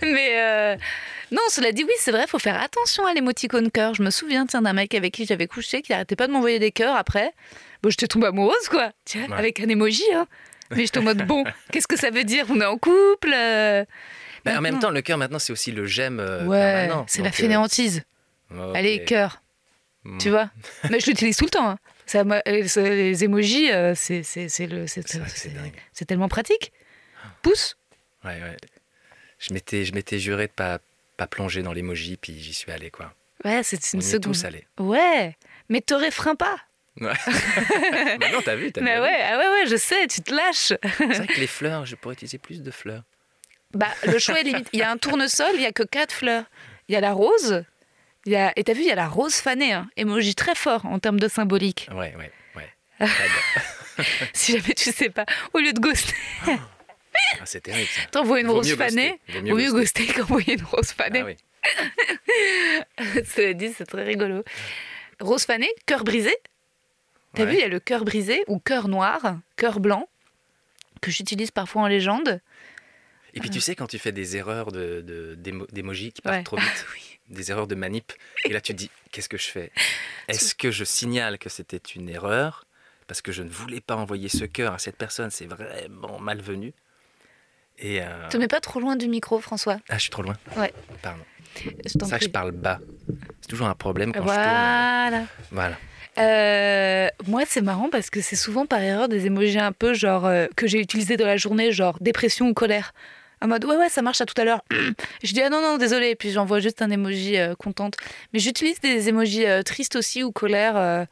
Mais euh, non, cela dit, oui, c'est vrai, faut faire attention à l'émoticône cœur. Je me souviens, tiens, d'un mec avec qui j'avais couché qui arrêtait pas de m'envoyer des cœurs après. Bon, j'étais tombée amoureuse, quoi. Tiens, Ouais. avec un emoji, hein. Mais j'étais en mode, bon, qu'est-ce que ça veut dire? On est en couple euh, Bah, en même temps, le cœur, maintenant, c'est aussi le j'aime euh, Ouais, c'est la euh, fainéantise. Allez, cœur, Mm. tu vois? Mais je l'utilise tout le temps. hein. Ça, euh, les emojis, euh, c'est c'est- tellement pratique. Pouce. Ouais, ouais. Je m'étais, je m'étais juré de pas, pas plonger dans l'emoji, puis j'y suis allé, quoi. Ouais, c'est On une est seconde. tous allés. Ouais, mais t'aurais frein pas. Ouais. Bah non, t'as vu, t'as Mais vu. ouais, ah ouais, ouais, je sais, tu te lâches. C'est vrai que les fleurs, je pourrais utiliser plus de fleurs. Bah, le choix est limite. Il y a un tournesol, il y a que quatre fleurs. Il y a la rose. Il y a... Et t'as vu, il y a la rose fanée. Hein. Émoji très fort en termes de symbolique. Ouais, ouais, ouais. Si jamais tu sais pas, au lieu de ghoster, Ah, c'est terrible ça. t'envoies une Vaut rose fanée. Vaut mieux mieux ghoster. qu'envoyer une rose fanée. Ah oui. Cela dit, c'est très rigolo. Rose fanée, cœur brisé. T'as Ouais. vu, il y a le cœur brisé ou cœur noir, cœur blanc, que j'utilise parfois en légende. Et puis tu sais, quand tu fais des erreurs de, de, d'émojis qui partent Ouais. trop vite, Oui. Des erreurs de manip, et là tu te dis, qu'est-ce que je fais? Est-ce que je signale que c'était une erreur parce que je ne voulais pas envoyer ce cœur à cette personne, c'est vraiment malvenu Et euh, Te mets pas trop loin du micro, François. ah, je suis trop loin. Ouais. Pardon. Je ça que je parle bas. C'est toujours un problème quand je Voilà. tourne. Voilà. Euh, moi, c'est marrant parce que c'est souvent par erreur des émojis un peu genre euh, que j'ai utilisés dans la journée, genre dépression ou colère. En mode ouais ouais ça marche à tout à l'heure. je dis ah non non désolé puis j'envoie juste un emoji euh, contente. Mais j'utilise des emojis euh, tristes aussi ou colère euh,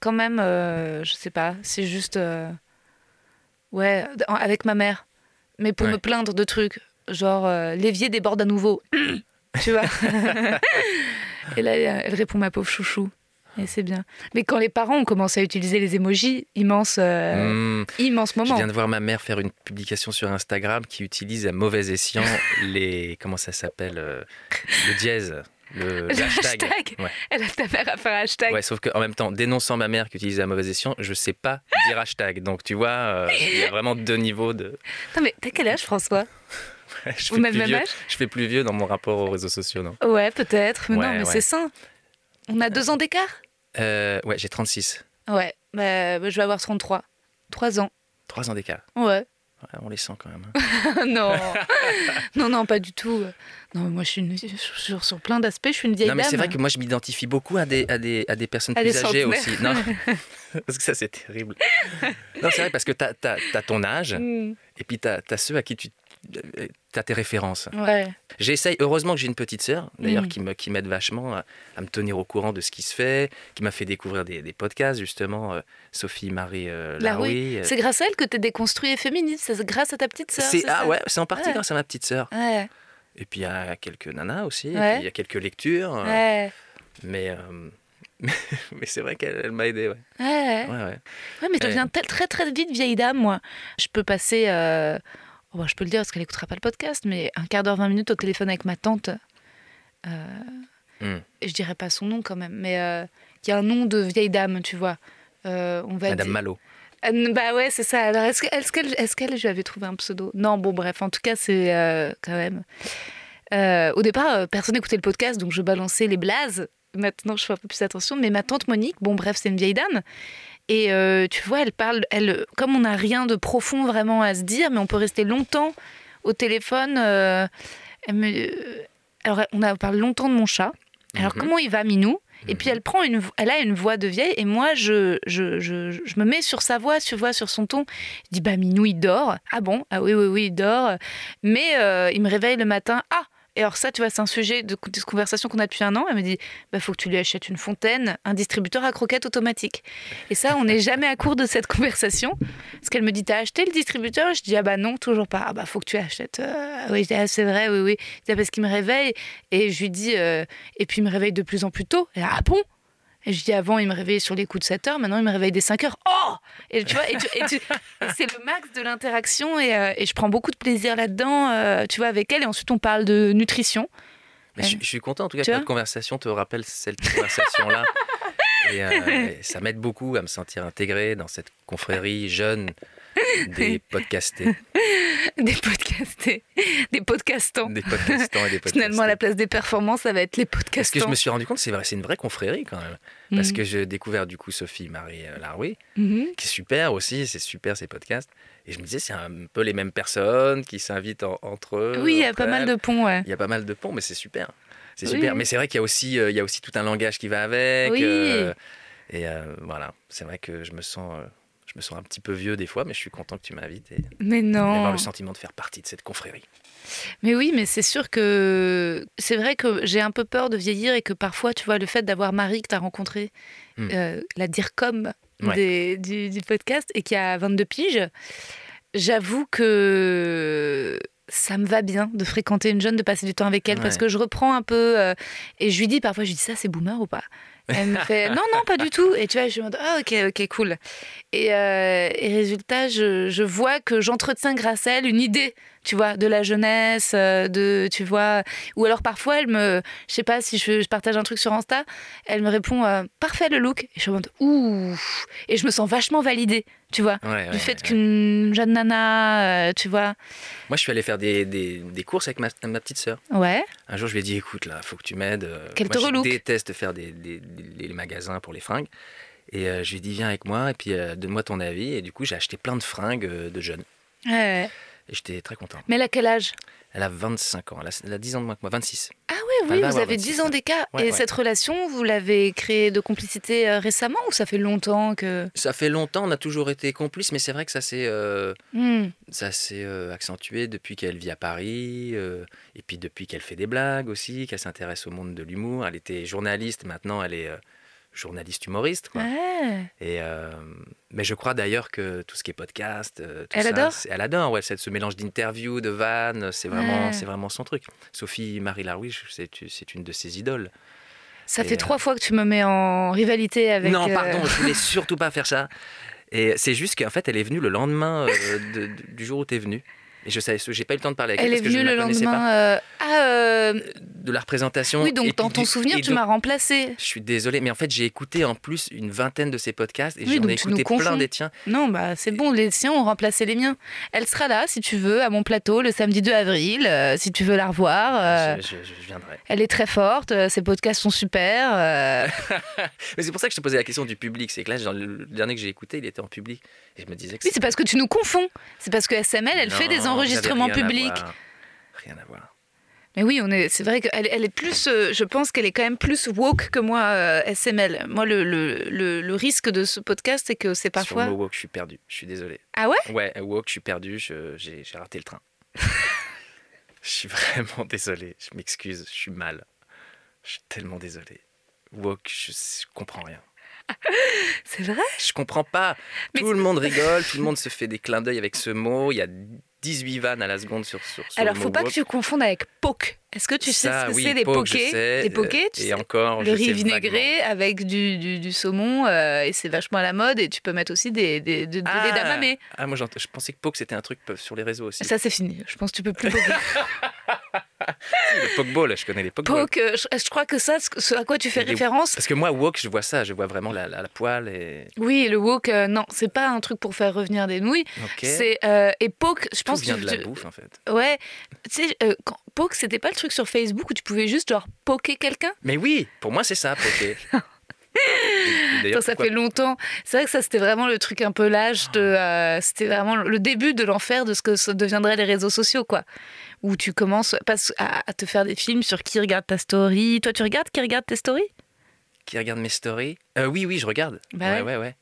quand même. je sais pas. C'est juste ouais avec ma mère. Mais pour Ouais. me plaindre de trucs genre l'évier déborde à nouveau. tu vois? et là elle répond ma pauvre chouchou. Et c'est bien. Mais quand les parents ont commencé à utiliser les emojis, immense, euh, Mmh. immense Je moment. viens de voir ma mère faire une publication sur Instagram qui utilise à mauvais escient les. Comment ça s'appelle euh, Le dièse. Le, hashtag. hashtag. Ouais. Elle a ta mère à faire hashtag. Ouais, sauf qu'en même temps, dénonçant ma mère qui utilise à mauvais escient, je sais pas dire hashtag. Donc tu vois, euh, il y a vraiment deux niveaux de. Non mais t'as quel âge François? Je, fais même vieux, âge? Je fais plus vieux dans mon rapport aux réseaux sociaux, non? Ouais, peut-être. Mais non, mais c'est sain. On a deux ans d'écart? Euh, Ouais, j'ai 36. Ouais, bah, bah, je vais avoir 33. Trois ans. Trois ans d'écart. Ouais. Ouais, on les sent quand même. hein. non. non, non, pas du tout. Non, moi, je suis une- sur, sur plein d'aspects, je suis une vieille Non, mais c'est vrai que moi, je m'identifie beaucoup à des, à des, à des personnes À plus des âgées aussi. Non, parce que ça, c'est terrible. Non, c'est vrai, parce que tu as, ton âge Mm, et puis tu as, ceux à qui tu as tes références. Ouais. J'essaye, heureusement que j'ai une petite sœur, d'ailleurs, Mm. qui me- qui m'aide vachement à, à me tenir au courant de ce qui se fait, qui m'a fait découvrir des, des podcasts, justement, euh, Sophie-Marie euh, Laroui. Laroui. euh, C'est grâce à elle que t'es déconstruit et féministe. C'est grâce à ta petite sœur. c'est- ah ouais, c'est en partie Ouais. grâce à ma petite sœur. Ouais. Et puis il y a quelques nanas aussi, et Ouais. puis il y a quelques lectures. euh. Mais, euh, mais c'est vrai qu'elle elle m'a aidé, ouais. Ouais. ouais, ouais. Ouais, mais je deviens très très vite vieille dame, moi. Je peux passer, bah, je peux le dire parce qu'elle écoutera pas le podcast, mais un quart d'heure, 20 minutes au téléphone avec ma tante. Euh, et je dirais pas son nom quand même, mais euh, il y a un nom de vieille dame, tu vois. Euh, on va Madame dire- Malo. Euh, Bah ouais, c'est ça. Alors, est-ce que- est-ce qu'elle est qu'elle lui avait trouvé un pseudo? Non, bon, bref, en tout cas, c'est euh, quand même. Au départ, personne n'écoutait le podcast, donc je balançais les blazes. Maintenant, je fais un peu plus attention. Mais ma tante Monique, bon, bref, c'est une vieille dame. Et euh, tu vois, elle parle, elle, comme on n'a rien de profond vraiment à se dire, mais on peut rester longtemps au téléphone. euh, elle me- alors, on a parlé longtemps de mon chat. Alors, Mhm. comment il va, Minou? Et puis Mhm. elle prend une, elle a une voix de vieille et moi je, je, je, je me mets sur sa voix, sur voix, sur son ton. Je dis bah Minou il dort. Ah bon? Ah oui oui oui il dort. Mais euh, il me réveille le matin. Ah et alors ça tu vois c'est un sujet de, conversation qu'on a depuis un an. Elle me dit bah faut que tu lui achètes une fontaine, un distributeur à croquettes automatique. Et ça on n'est jamais à court de cette conversation parce qu'elle me dit t'as acheté le distributeur? Je dis ah bah non toujours pas. Ah bah faut que tu achètes. Euh, oui ah, c'est vrai oui oui. Dis, Ah, parce qu'il me réveille et je lui dis euh, et puis il me réveille de plus en plus tôt. Et, ah bon? Et je dis avant, il me réveillait sur les coups de 7 heures, maintenant il me réveille dès 5 heures. Oh Et tu vois, et tu- et tu- et c'est le max de l'interaction et, euh, et je prends beaucoup de plaisir là-dedans, euh, tu vois, avec elle. Et ensuite, on parle de nutrition. Mais je, je suis content en tout cas que notre conversation te rappelle cette conversation-là. et, euh, et ça m'aide beaucoup à me sentir intégré dans cette confrérie jeune des podcastés, Des podcastés, des podcastants. des podcastants et des podcastés. Finalement, à la place des performances, ça va être les Parce podcastants. que je me suis rendu compte, c'est vrai, c'est une vraie confrérie quand même. Parce Mhm. que j'ai découvert du coup Sophie Marie euh, Laroui, Mhm. qui est super aussi, c'est super ces podcasts. Et je me disais, c'est un peu les mêmes personnes qui s'invitent en- entre eux. Oui, il y a pas mal de ponts, ouais. Il y a pas mal de ponts, mais c'est super. C'est Oui. super. Mais c'est vrai qu'il y a aussi, euh, il y a aussi tout un langage qui va avec. Oui. euh, et euh, voilà, c'est vrai que je me sens, je me sens un petit peu vieux des fois, mais je suis content que tu m'invites et, Mais non. avoir le sentiment de faire partie de cette confrérie. Mais oui, mais c'est sûr que c'est vrai que j'ai un peu peur de vieillir et que parfois, tu vois, le fait d'avoir Marie que tu as rencontrée, Hmm. euh, la Ouais. des- du, du podcast et qui a 22 piges, j'avoue que ça me va bien de fréquenter une jeune, de passer du temps avec elle parce que je reprends un peu euh, et je lui dis parfois, je lui dis ça c'est boomer ou pas? Elle me fait non, non, pas du tout. Et tu vois, je en mode ah, ok, ok, cool. Et, euh, et résultat, je, je vois que j'entretiens grâce à elle une idée, tu vois, de la jeunesse, euh, de, tu vois. Ou alors parfois, elle me, je sais pas si je, je partage un truc sur Insta, elle me répond euh, parfait le look. Et je en mode ouh. Et je me sens vachement validée, tu vois, Ouais, ouais, du fait ouais. qu'une jeune nana, euh, tu vois. Moi, je suis allé faire des, des, des courses avec ma, ma petite sœur. Ouais. Un jour, je lui ai dit écoute, là, faut que tu m'aides. Qu'elle moi, te je déteste faire des, des- les magasins pour les fringues. Et euh, je lui ai dit viens avec moi et puis donne-moi ton avis. Et du coup, j'ai acheté plein de fringues de jeunes. Ouais. Et j'étais très content. Mais elle a quel âge? Elle a 25 ans. Elle a, elle a 10 ans de moins que moi, 26. Ah oui, va vous avez 26, 10 ans d'écart. Ouais, Et ouais. cette relation, vous l'avez créée de complicité euh, récemment ou ça fait longtemps que... Ça fait longtemps, on a toujours été complices, mais c'est vrai que ça s'est euh, Hmm. euh, accentué depuis qu'elle vit à Paris, euh, et puis depuis qu'elle fait des blagues aussi, qu'elle s'intéresse au monde de l'humour. Elle était journaliste, maintenant elle est journaliste humoriste. Quoi. Ouais. Et, euh, mais je crois d'ailleurs que tout ce qui est podcast, euh, tout Elle ça, adore Elle adore, ouais, ce mélange d'interviews, de vannes, c'est vraiment, Ouais. c'est vraiment son truc. Sophie Marie Larouche, c'est c'est une de ses idoles. Ça Et, fait euh, trois fois que tu me mets en rivalité avec... non, euh, pardon, je voulais surtout pas faire ça. Et c'est juste qu'en fait, elle est venue le lendemain de- de- du jour où tu es venue. Et je savais, j'ai pas eu le temps de parler avec elle, Elle est venue le lendemain... euh, Ah, euh, de la représentation. oui, donc dans ton souvenir, tu m'as remplacé. Je suis désolé, mais en fait, j'ai écouté en plus une vingtaine de ses podcasts et Oui, j'en ai écouté plein confonds. des tiens. Non, bah c'est bon, les siens ont remplacé les miens. Elle sera là, si tu veux, à mon plateau le samedi 2 avril, euh, si tu veux la revoir. Je, je- je viendrai. Elle est très forte, ses podcasts sont super. Mais c'est pour ça que je te posais la question du public. C'est que là, genre, le dernier que j'ai écouté, il était en public. Et je me disais que Oui, c'est parce que tu nous confonds. C'est parce que SML, elle fait des enregistrements à publics. voir. Rien à voir. Mais oui, on est. C'est vrai qu'elle elle est plus. euh, je pense qu'elle est quand même plus woke que moi, euh, SML. Moi, le, le, le, le risque de ce podcast, c'est que c'est parfois. Sur le mot woke, je suis perdu. Je suis désolé. Ah ouais? Ouais, woke, je suis perdu. je- J'ai j'ai raté le train. je suis vraiment désolé. Je m'excuse. Je suis mal. Je suis tellement désolé. Woke, je, je comprends rien. C'est vrai? Je comprends pas. Mais tout le monde rigole, tout le monde se fait des clins d'œil avec ce mot. Il y a 18 vannes à la seconde sur, sur, sur Alors, le faut pas que tu confondes avec poke. Est-ce que tu sais ce que oui, c'est je pokés Les pokés, euh, tu Et sais, encore, le riz vinaigré avec du, du, du saumon, euh, et c'est vachement à la mode, et tu peux mettre aussi des, des, des, des Ah. Ah, moi, je pensais que poke, c'était un truc sur les réseaux aussi. Ça, c'est fini. Je pense que tu peux plus poker. Le pokeball, je connais les pokeballs. Poke, je, crois que ça, ce à quoi tu fais les- référence, Parce que moi, woke, je vois ça. Je vois vraiment la, la, la poêle et. oui, le wok, euh, non, c'est pas un truc pour faire revenir des nouilles. C'est euh, et poke, je Tout pense vient que de la tu- bouffe, en fait. Ouais, tu sais, euh, quand- poke, c'était pas le truc sur Facebook où tu pouvais juste genre poker quelqu'un? Mais oui, pour moi, c'est ça, d'ailleurs, Attends, ça fait longtemps. C'est vrai que ça, c'était vraiment le truc un peu lâche de. euh, c'était vraiment le début de l'enfer de ce que ça deviendraient les réseaux sociaux, quoi. Où tu commences à, à te faire des films sur qui regarde ta story. Toi, tu regardes qui regarde tes stories? Qui regarde mes stories? Euh, Oui, oui, je regarde. Bah ouais, ouais. ouais,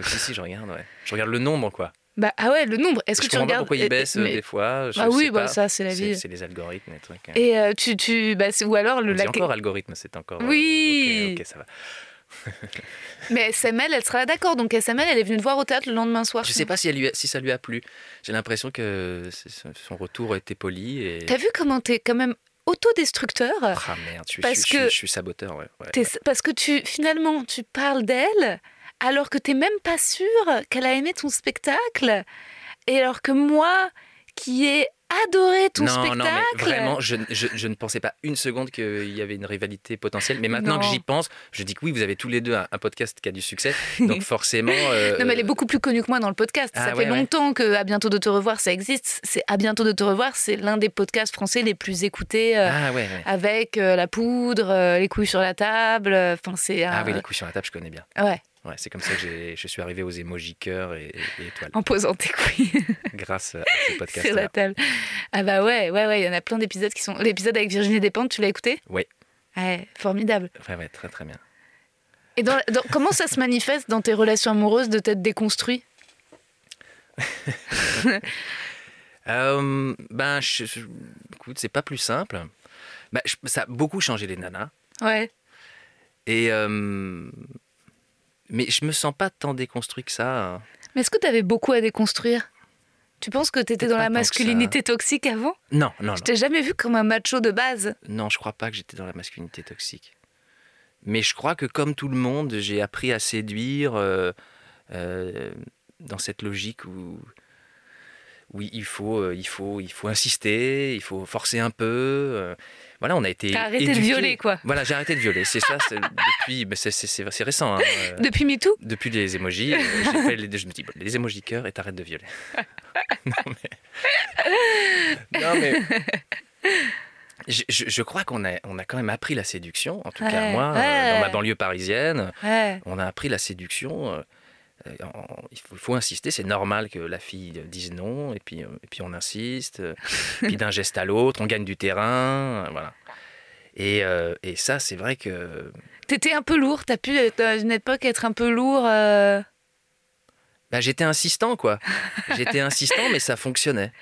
si, si, je regarde, ouais. Je regarde le nombre, quoi. Bah, ah ouais, le nombre. Est-ce que je tu comprends pas regardes. pourquoi il et- baisse euh, mais- des fois. Je Ah oui, sais bah, pas. ça, c'est la C'est vie. c'est les algorithmes, les trucs. hein. Et euh, tu. tu bah, c'est- ou alors le la- encore algorithme, c'est encore. euh, Oui. ok, ok, ça va. Mais SML, elle sera d'accord. Donc SML, elle est venue te voir au théâtre le lendemain soir. Je sais pas si, elle lui a- si ça lui a plu. J'ai l'impression que son retour été poli et. T'as vu comment t'es quand même autodestructeur? Ah merde, je Parce je que- je suis saboteur, ouais. ouais, T'es- ouais. Parce que tu finalement tu parles d'elle alors que t'es même pas sûr qu'elle a aimé ton spectacle et alors que moi qui ai adoré ton non, spectacle. non, mais vraiment, je, je- je ne pensais pas une seconde qu'il y avait une rivalité potentielle. Mais maintenant que j'y pense, je dis que oui, vous avez tous les deux un, un podcast qui a du succès. Donc forcément. euh, Non mais elle est beaucoup plus connue que moi dans le podcast. Ah ça ouais, fait ouais. longtemps que à bientôt de te revoir ça existe. C'est à bientôt de te revoir, c'est l'un des podcasts français les plus écoutés. euh, Ah ouais, ouais. Avec euh, la poudre, les couilles sur la table, enfin c'est Ah oui, les couilles sur la table, je connais bien. ouais, Ouais, c'est comme ça que j'ai- je suis arrivé aux émojis cœur et, et étoiles, en posant tes couilles. grâce à ces podcasts. sur la table. Ah bah ouais, ouais, ouais, il y en a plein d'épisodes qui sont. L'épisode avec Virginie Despentes, tu l'as écouté? Oui. Ouais, formidable. Ouais, ouais, très très bien. Et dans, dans- comment ça se manifeste dans tes relations amoureuses de t'être déconstruit? Euh, ben, je, je- écoute, c'est pas plus simple. Ben, je- ça a beaucoup changé les nanas. Ouais. Et euh, mais je me sens pas tant déconstruit que ça. Mais est-ce que t'avais beaucoup à déconstruire? Tu penses que t'étais Peut-être dans la masculinité toxique avant? Non, non. Je t'ai jamais vu comme un macho de base. Non, je crois pas que j'étais dans la masculinité toxique. Mais je crois que comme tout le monde, j'ai appris à séduire euh, euh, dans cette logique où oui, il faut, euh, il faut, il faut insister, il faut forcer un peu. voilà, on a été. T'as arrêté de violer, quoi. Voilà, j'ai arrêté de violer. C'est ça, c'est- depuis, mais c'est- c'est c'est- c'est récent. hein, euh, Depuis MeToo depuis les émojis, euh, fait les, je me dis bon, les émojis cœur et t'arrêtes de violer. non mais, non mais, je, je- je crois qu'on a, on a quand même appris la séduction. En tout cas, Ouais, moi, euh, dans ma banlieue parisienne, Ouais. on a appris la séduction. euh, en- il faut, faut insister, c'est normal que la fille dise non, et puis, et puis on insiste, puis d'un geste à l'autre, on gagne du terrain, voilà. Et, euh, et ça, c'est vrai que T'étais un peu lourd, t'as pu, euh, à une époque, être un peu lourd. euh, bah, j'étais insistant, quoi. J'étais insistant, mais ça fonctionnait.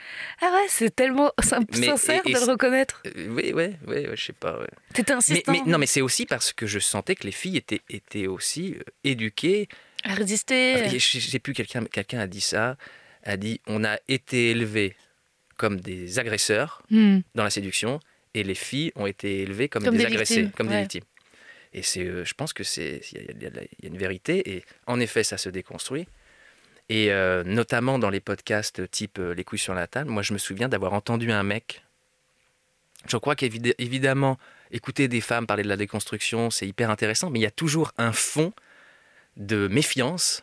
Ah ouais, c'est tellement Mais- sincère et- et de le reconnaître. Euh, oui, oui, oui, ouais, je sais pas. ouais. T'étais insistant mais- non, mais c'est aussi parce que je sentais que les filles étaient, étaient aussi euh, éduquées. à résister. Je je sais plus, quelqu'un quelqu'un a dit ça, a dit on a été élevés comme des agresseurs Hmm. dans la séduction et les filles ont été élevées comme, Comme des, victimes, comme ouais. des victimes. Et c'est, euh, je pense que c'est, il y, a- y une vérité et en effet ça se déconstruit. Et euh, notamment dans les podcasts type euh, Les couilles sur la table, moi je me souviens d'avoir entendu un mec. Je crois qu'évidemment, écouter des femmes parler de la déconstruction, c'est hyper intéressant, mais il y a toujours un fond de méfiance.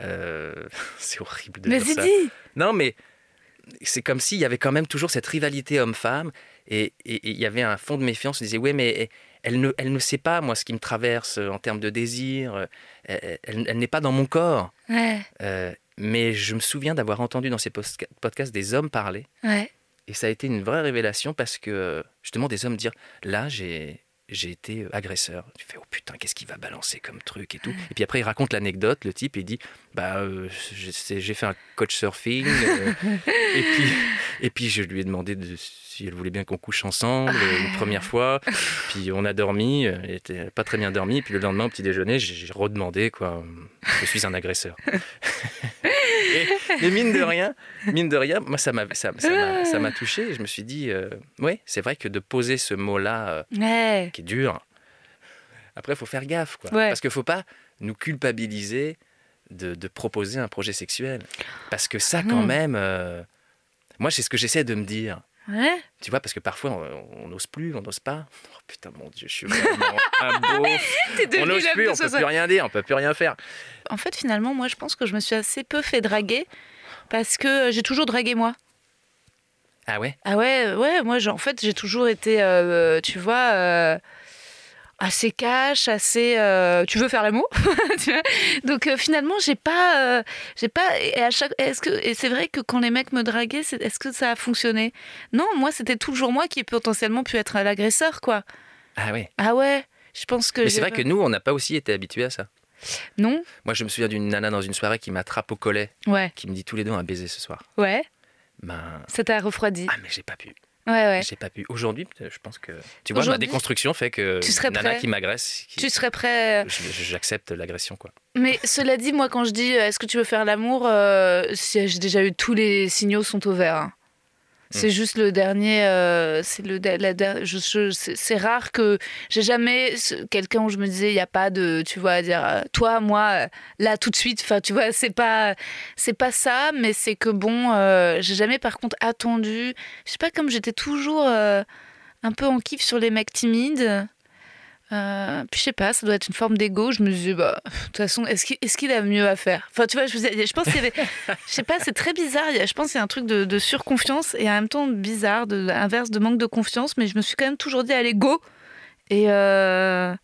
Euh, c'est horrible de Mais dire ça. dit Non, mais c'est comme s'il y avait quand même toujours cette rivalité homme-femme et, il y avait un fond de méfiance. On disait, oui, mais elle ne, elle ne sait pas, moi, ce qui me traverse en termes de désir. euh, Elle, elle- elle n'est pas dans mon corps. Ouais, Euh, mais je me souviens d'avoir entendu dans ces podcasts des hommes parler. ouais. Et ça a été une vraie révélation parce que justement des hommes dire là j'ai j'ai été agresseur. Tu fais oh putain qu'est-ce qu'il va balancer comme truc et tout. Et puis après il raconte l'anecdote. Le type il dit bah euh, j'ai fait un coach surfing euh, et puis et puis je lui ai demandé de- si elle voulait bien qu'on couche ensemble euh, une première fois. Puis on a dormi. euh, Elle était pas très bien dormi. Puis le lendemain au petit déjeuner j'ai redemandé quoi. Je suis un agresseur. Et, mais mine de rien, mine de rien, moi ça m'a ça, ça m'a ça m'a touché. Et je me suis dit, euh, ouais, c'est vrai que de poser ce mot-là, euh, Ouais. qui est dur. Après, il faut faire gaffe, quoi. Ouais. Parce qu'il faut pas nous culpabiliser de, de proposer un projet sexuel, parce que ça, quand Non. même, euh, moi, c'est ce que j'essaie de me dire. Ouais. Tu vois, parce que parfois, on n'ose plus, on n'ose pas. Oh putain, mon Dieu, je suis vraiment un beau. On n'ose plus, on peut 60. plus rien dire, on peut plus rien faire. En fait, finalement, moi, je pense que je me suis assez peu fait draguer parce que j'ai toujours dragué moi. Ah ouais? Ah ouais, ouais, moi, en fait, j'ai toujours été, euh, tu vois, euh, assez cash, assez. euh, tu veux faire l'amour? Donc euh, finalement, j'ai pas, euh, j'ai pas. Et à chaque, est-ce que et c'est vrai que quand les mecs me draguaient, est-ce que ça a fonctionné? Non, moi, c'était toujours moi qui ai potentiellement pu être l'agresseur, quoi. Ah ouais. Ah ouais, je pense que. Mais c'est vrai que nous, on n'a pas aussi été habitués à ça. Non. Moi, je me souviens d'une nana dans une soirée qui m'attrape au collet, Ouais, qui me dit tous les deux un baiser ce soir. ouais. Ben, Ça t'a refroidi. ah mais j'ai pas pu. Ouais, ouais. J'ai pas pu. Aujourd'hui, je pense que tu vois, ma déconstruction fait que tu serais nana prêt qui m'agresse, qui- Tu serais prêt. euh, j'accepte l'agression quoi. Mais cela dit, moi, quand je dis euh, est-ce que tu veux faire l'amour, euh, j'ai déjà eu tous les signaux sont au vert. hein. C'est juste le dernier. euh, c'est le la je- c'est rare que j'ai jamais quelqu'un où je me disais il y a pas de tu vois à dire euh, toi moi euh, là tout de suite. Enfin tu vois c'est pas c'est pas ça, mais c'est que bon j'ai jamais par contre attendu. Je sais pas comme j'étais toujours un peu en kiff sur les mecs timides. Euh, puis je sais pas, ça doit être une forme d'ego. Je me disais, bah, de toute façon, est-ce qu'il a mieux à faire? Enfin, tu vois, je, pense qu'il y avait. Je sais pas, c'est très bizarre. Je pense qu'il y a un truc de, de surconfiance et en même temps bizarre, de inverse de manque de confiance. Mais je me suis quand même toujours dit, allez, go Et. Euh...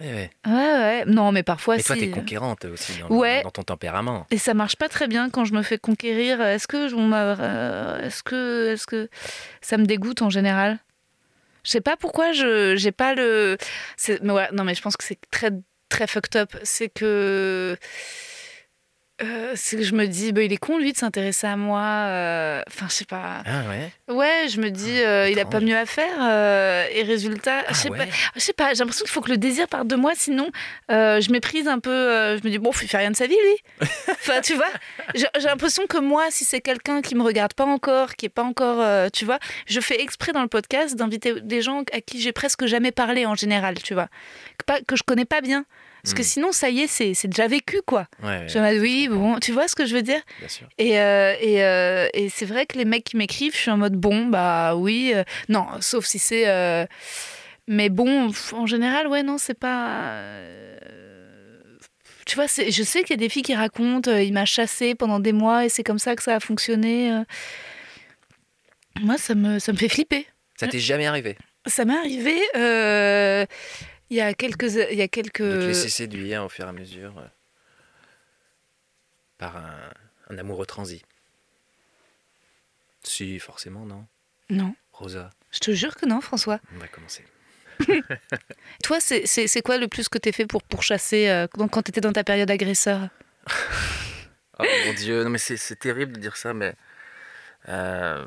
Ouais, ouais. Ouais, ouais. Non, mais parfois, Mais toi, si. t'es conquérante aussi dans, Ouais. dans ton tempérament. Et ça marche pas très bien quand je me fais conquérir. Est-ce que on m'a, euh, est-ce que, est-ce que ça me dégoûte en général? Je sais pas pourquoi je, j'ai pas le. Mais ouais, non, mais je pense que c'est très, très fucked up. C'est que Euh, c'est que je me dis, bah, il est con lui de s'intéresser à moi. euh, Enfin, je sais pas. Ah ouais Ouais, je me dis, euh, il a pas mieux à faire. et résultat, Ah je sais ouais. pas. Je sais pas. J'ai l'impression qu'il faut que le désir parte de moi, sinon je méprise un peu. je me dis, bon, il fait rien de sa vie lui. enfin, tu vois. J'ai l'impression que moi, si c'est quelqu'un qui me regarde pas encore, qui est pas encore, tu vois, je fais exprès dans le podcast d'inviter des gens à qui j'ai presque jamais parlé en général, tu vois, que, pas, que je connais pas bien. Parce que Hmm. sinon, ça y est, c'est déjà vécu, quoi. Ouais, Je me dis, oui, bon, tu vois ce que je veux dire? Bien sûr. et, euh, et, euh, et c'est vrai que les mecs qui m'écrivent, je suis en mode bon, bah oui. euh, non, sauf si c'est. mais bon, en général, ouais, non, c'est pas. tu vois, je sais qu'il y a des filles qui racontent euh, il m'a chassé pendant des mois et c'est comme ça que ça a fonctionné. euh. Moi, ça me, ça me fait flipper. Ça t'est jamais arrivé? Ça m'est arrivé euh, il y a quelques. Il y a quelques... de te laisser séduire au fur et à mesure euh, par un, un amoureux transi Si, forcément, non. Non, Rosa, je te jure que non, François. on va commencer. Toi, c'est- quoi le plus que t'es fait pour pourchasser euh, quand quand t'étais dans ta période agresseur? Oh mon dieu, non mais c'est c'est terrible de dire ça, mais euh,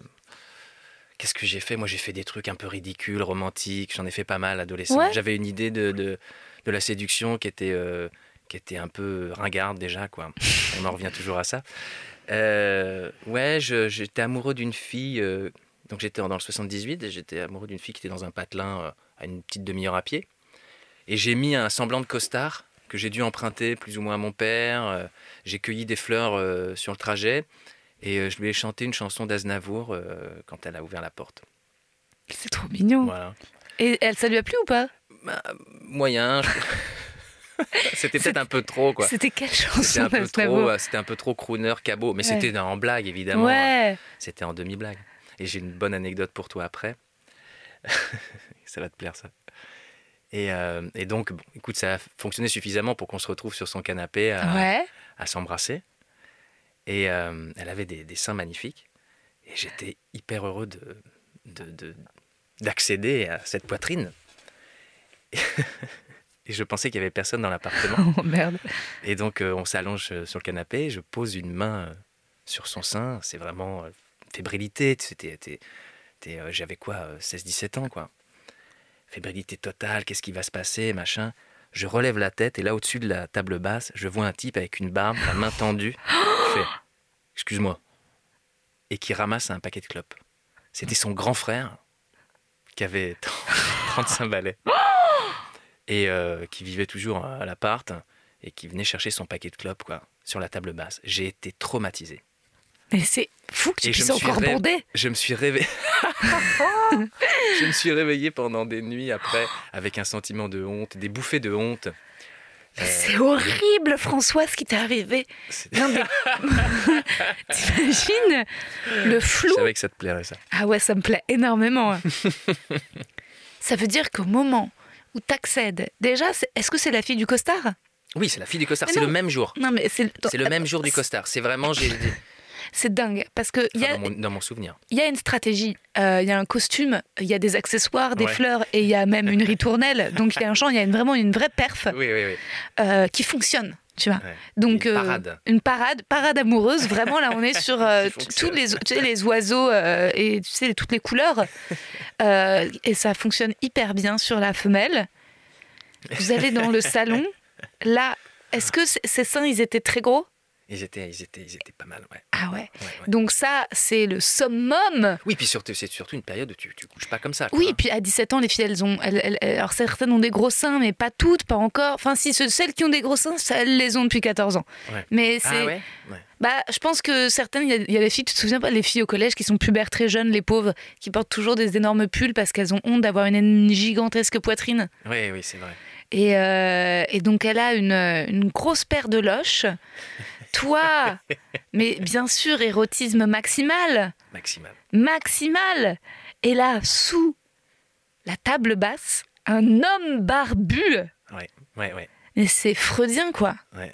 qu'est-ce que j'ai fait? Moi j'ai fait des trucs un peu ridicules, romantiques, j'en ai fait pas mal adolescent. Ouais. J'avais une idée de, de, de la séduction qui était, euh, qui était un peu ringarde déjà, quoi. On en revient toujours à ça. Euh, ouais, j'étais amoureux d'une fille, euh, donc j'étais dans le 78, et j'étais amoureux d'une fille qui était dans un patelin à une petite demi-heure à pied. Et j'ai mis un semblant de costard que j'ai dû emprunter plus ou moins à mon père. j'ai cueilli des fleurs sur le trajet et euh, je lui ai chanté une chanson d'Aznavour euh, quand elle a ouvert la porte. C'est trop mignon. Voilà. Et elle, ça lui a plu ou pas? Bah, moyen. C'était peut-être un peu trop, quoi. C'était quelle C'était chanson un peu trop, euh, c'était un peu trop crooner, cabot, mais Ouais. c'était en blague évidemment. Ouais. C'était en demi-blague. Et j'ai une bonne anecdote pour toi après. ça va te plaire ça. Et, euh, et donc, bon, écoute, ça a fonctionné suffisamment pour qu'on se retrouve sur son canapé à, Ouais. à s'embrasser. Et euh, elle avait des, des seins magnifiques. Et j'étais hyper heureux de, de- de- d'accéder à cette poitrine. Et je pensais qu'il n'y avait personne dans l'appartement. Oh merde. Et donc, euh, on s'allonge euh, sur le canapé. Je pose une main sur son sein. C'est vraiment fébrilité. C'était, j'avais quoi, euh, 16-17 ans, quoi. Fébrilité totale. Qu'est-ce qui va se passer, machin. Je relève la tête et là, au-dessus de la table basse, je vois un type avec une barbe, la main tendue. fait Excuse-moi. Et qui ramasse un paquet de clopes. C'était son grand frère qui avait 35 balais. Et euh, qui vivait toujours à l'appart et qui venait chercher son paquet de clopes quoi, sur la table basse. J'ai été traumatisé. Mais c'est fou que tu puisses encore ré-. Je me suis réveillé. je me suis réveillé pendant des nuits après avec un sentiment de honte, des bouffées de honte. Euh, C'est horrible, François, ce qui t'est arrivé. c'est- Non, mais... T'imagines le Je flou savais que ça te plairait ça. Ah ouais, ça me plaît énormément. hein. ça veut dire qu'au moment où t'accèdes, déjà, est-ce que c'est la fille du costard? Oui, c'est la fille du costard. Mais C'est le même jour. Non, mais c'est C'est le même jour du costard. C'est vraiment j'ai, C'est dingue parce que il y a, dans, mon, dans mon souvenir. il y a une stratégie, euh, il y a un costume, il y a des accessoires, des Ouais. fleurs et il y a même une ritournelle. Donc il y a un champ, il y a une- vraiment une vraie perf Oui, oui, oui. euh, qui fonctionne. Tu vois. Ouais. Donc Une euh, parade. une parade, parade amoureuse. Vraiment là, on est sur tous les, tu sais, les oiseaux et tu sais toutes les couleurs. Et ça fonctionne hyper bien sur la femelle. Vous allez dans le salon. Là, est-ce que ces seins, ils étaient très gros? Ils étaient, ils étaient, ils étaient pas mal. Ouais. Ah ouais. Ouais, ouais. Donc ça, c'est le summum. Oui, puis surtout, c'est surtout une période où tu, tu couches pas comme ça. quoi. Oui, puis à 17 ans, les filles, elles ont. elles- alors certaines ont des gros seins, mais pas toutes, pas encore. Enfin, si, ce- celles qui ont des gros seins, elles les ont depuis 14 ans. Mais c'est. Ah ouais, ouais. Bah, je pense que certaines, il y, a- il y a des filles, tu te souviens pas, les filles au collège qui sont pubères très jeunes, les pauvres, qui portent toujours des énormes pulls parce qu'elles ont honte d'avoir une, une gigantesque poitrine. Oui, oui, c'est vrai. Et, euh, et donc, elle a une, une grosse paire de loches. Toi, mais bien sûr, érotisme maximal. Maximal. Maximal. Et là, sous la table basse, un homme barbu. Ouais, ouais, ouais, Mais c'est freudien, quoi. ouais.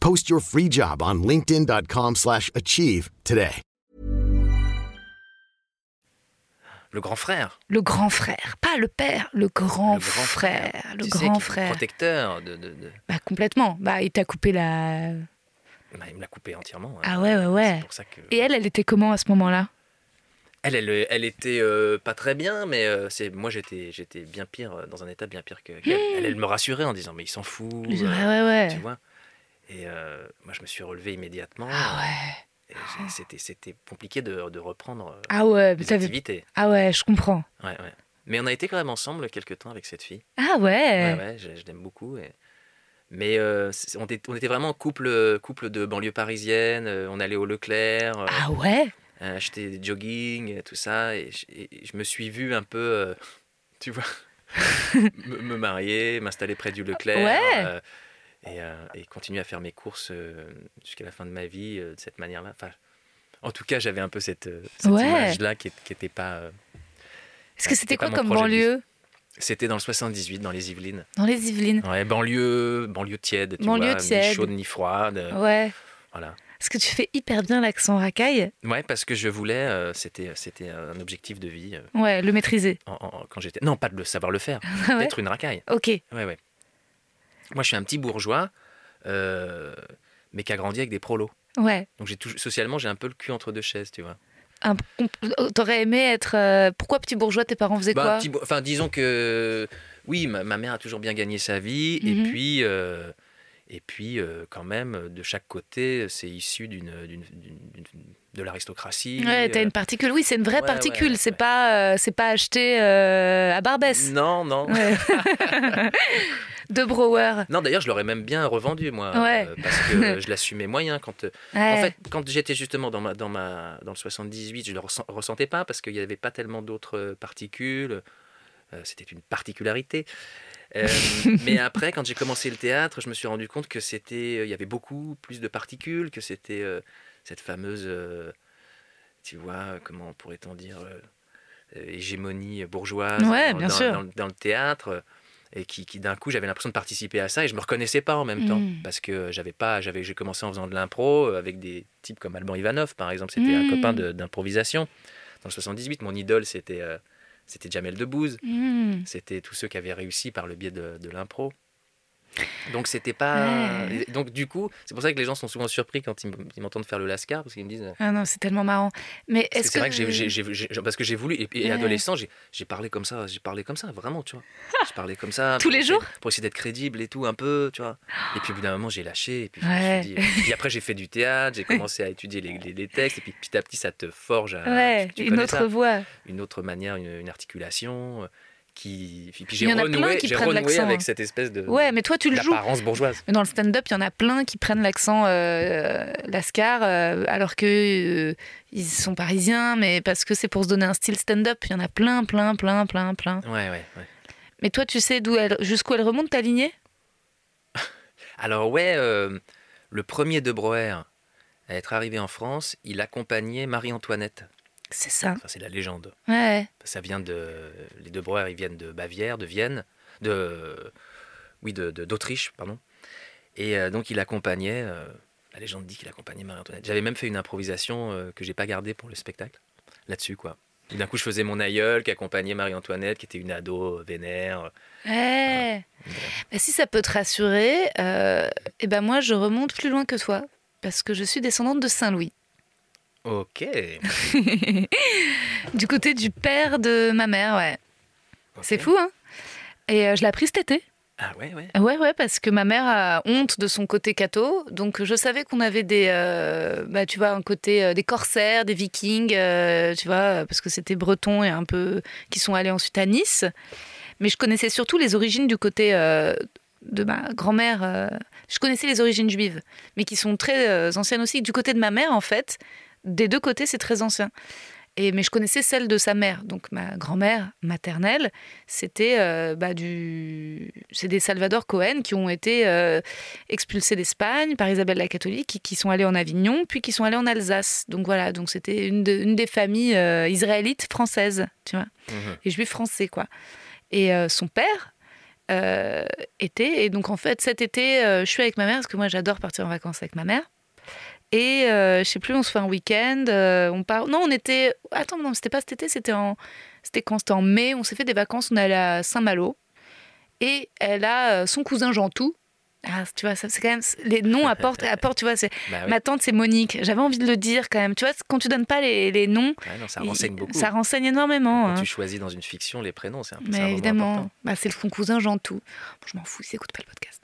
Post your free job on linkedin.com/achieve slash achieve today. Le grand frère. Le grand frère, pas le père, le grand, le grand frère. Le Tu sais, grand est frère. Protecteur de. de- de- Bah complètement. Bah il t'a coupé la. Bah, il me l'a coupé entièrement. hein. Ah ouais ouais ouais. C'est pour ça que. Et elle, elle était comment à ce moment-là? Elle, elle, elle était euh, pas très bien, mais euh, c'est moi j'étais j'étais bien pire, euh, dans un état bien pire que qu'elle. Elle, elle me rassurait en disant mais il s'en fout. Ouais euh, ouais ouais. Tu vois. Et euh, moi je me suis relevé immédiatement. Ah ouais. C'était c'était compliqué de, de reprendre euh, Ah ouais. les activités. Ah ouais, je comprends. Ouais, ouais. Mais on a été quand même ensemble quelques temps avec cette fille. Ah Ouais, ouais. ouais, je, je l'aime beaucoup. et- Mais euh, on, était, on était vraiment couple, couple de banlieue parisienne. On allait au Leclerc, Ah ouais. acheter des jogging, tout ça. Et je, et je me suis vu un peu, tu vois, me, me marier, m'installer près du Leclerc. Ouais. Et, euh, et continuer à faire mes courses euh, jusqu'à la fin de ma vie euh, de cette manière-là. Enfin, en tout cas, j'avais un peu cette, euh, cette Ouais. image-là qui n'était pas. Est-ce que c'était quoi comme banlieue? C'était dans le 78, dans les Yvelines. Dans les Yvelines. Ouais, banlieue, banlieue tiède, tu Banlieue vois, tiède. ni chaude ni froide. Ouais. Voilà. Est-ce que tu fais hyper bien l'accent racaille Ouais, parce que je voulais, euh, c'était, c'était un objectif de vie euh, Ouais, le maîtriser. en- en- quand j'étais. Non, pas de le savoir le faire, Ah ouais d'être une racaille. Ok. Ouais, ouais. Moi, je suis un petit bourgeois, euh, mais qui a grandi avec des prolos. Ouais. Donc, j'ai toujours, socialement, j'ai un peu le cul entre deux chaises, tu vois. Un- on- T'aurais aimé être. euh, Pourquoi petit bourgeois Tes parents faisaient Bah, quoi enfin, disons que oui, ma, ma mère a toujours bien gagné sa vie, Mhm. et puis, euh, et puis euh, quand même, de chaque côté, c'est issu d'une, d'une- d'une- d'une- de l'aristocratie. Ouais, t'as euh, une particule. Oui, c'est une vraie ouais, particule. ouais, c'est pas, euh, c'est pas acheté euh, à Barbès. Non, non. De Brouwer. Non, d'ailleurs, je l'aurais même bien revendu, moi, euh, parce que je l'assumais moyen. Quand. En fait, quand j'étais justement dans, ma, dans, ma, dans le 78, je ne le ressent- ressentais pas parce qu'il n'y avait pas tellement d'autres particules. C'était une particularité. Euh, mais après, quand j'ai commencé le théâtre, je me suis rendu compte que c'était, euh, il y avait beaucoup plus de particules, que c'était euh, cette fameuse, euh, tu vois, comment pourrait-on dire, euh, hégémonie bourgeoise Ouais, dans, bien dans- sûr. dans le- dans le théâtre. Et qui, qui, d'un coup, j'avais l'impression de participer à ça et je me reconnaissais pas en même temps Mm. parce que j'avais pas, j'avais, j'ai commencé en faisant de l'impro euh, avec des types comme Alban Ivanov par exemple. C'était un copain de- d'improvisation. Dans le 78, mon idole c'était euh, c'était Jamel Debbouze. Hmm. C'était tous ceux qui avaient réussi par le biais de, de l'impro. Donc c'était pas. Ouais. Donc du coup, c'est pour ça que les gens sont souvent surpris quand ils m'entendent faire le lascar parce qu'ils me disent. euh, Ah non, c'est tellement marrant. Mais est-ce c'est que. vrai que j'ai- parce que j'ai voulu et, et Ouais. adolescent j'ai parlé comme ça j'ai parlé comme ça vraiment tu vois j'ai parlé comme ça Tous les essayer- jours pour essayer d'être crédible et tout un peu tu vois et puis au bout d'un moment j'ai lâché et puis, je me Ouais. suis dit- puis après j'ai fait du théâtre j'ai commencé à étudier les, les- les textes et puis petit à petit ça te forge à, Ouais, tu une autre ça, voix. une autre manière une, une articulation euh, qui puis, j'ai y en a plein renoué qui renoué l'accent, avec hein. cette espèce de Ouais, mais toi, tu le joues. bourgeoise Mais Dans le stand-up, il y en a plein qui prennent l'accent euh, lascar euh, alors que euh, ils sont parisiens, mais parce que c'est pour se donner un style stand-up. Il y en a plein, plein, plein, plein, plein. ouais ouais ouais Mais toi, tu sais d'où elle, jusqu'où elle remonte ta lignée? Alors ouais, euh, le premier de Broer à être arrivé en France, il accompagnait Marie-Antoinette. C'est ça. Enfin, c'est la légende. Ouais. Ça vient de les de Broer, ils viennent de Bavière, de Vienne, de oui, de de- d'Autriche, pardon. Et euh, donc il accompagnait. euh, la légende dit qu'il accompagnait Marie-Antoinette. J'avais même fait une improvisation euh, que j'ai pas gardée pour le spectacle là-dessus quoi. Et D'un coup, je faisais mon aïeul qui accompagnait Marie-Antoinette, qui était une ado vénère. Ouais. Si ça peut te rassurer, euh, eh ben moi, je remonte plus loin que toi. Parce que je suis descendante de Saint-Louis. Ok. Du côté du père de ma mère, ouais. C'est fou, hein Et euh, je l'ai appris cet été. Ah ouais, ouais. Ouais, ouais, parce que ma mère a honte de son côté catho. Donc, je savais qu'on avait des, euh, bah, tu vois, un côté euh, des corsaires, des vikings, euh, tu vois, parce que c'était breton et un peu qui sont allés ensuite à Nice. Mais je connaissais surtout les origines du côté de ma grand-mère. je connaissais les origines juives, mais qui sont très anciennes aussi. Du côté de ma mère, en fait, des deux côtés, c'est très ancien. Et, mais je connaissais celle de sa mère. Donc ma grand-mère maternelle, c'était euh, bah, du... c'est des Salvador Cohen qui ont été euh, expulsés d'Espagne par Isabelle la catholique, qui, qui, sont allés en Avignon, puis qui sont allés en Alsace. Donc voilà, donc c'était une, de, une, des familles euh, israélites françaises, tu vois, mmh. et juifs français, quoi. Et son père, euh, été. Et donc, en fait, cet été, euh, je suis avec ma mère, parce que moi, j'adore partir en vacances avec ma mère. Et euh, je sais plus, on se fait un week-end, on part. Non, on était. Attends, non, c'était pas cet été, c'était en. C'était quand? C'était en mai. On s'est fait des vacances, on est allé à Saint-Malo. Et elle a son cousin Jantou, ah, tu vois, c'est quand même les noms apportent, apportent tu vois. C'est bah ma tante, c'est Monique. J'avais envie de le dire quand même. Tu vois, quand tu donnes pas les, les noms, ça renseigne beaucoup. Ça renseigne énormément. Quand hein. tu choisis dans une fiction les prénoms, c'est un, Mais évidemment, bah, c'est son cousin Jantou. Bon, je m'en fous, il n'écoute pas le podcast.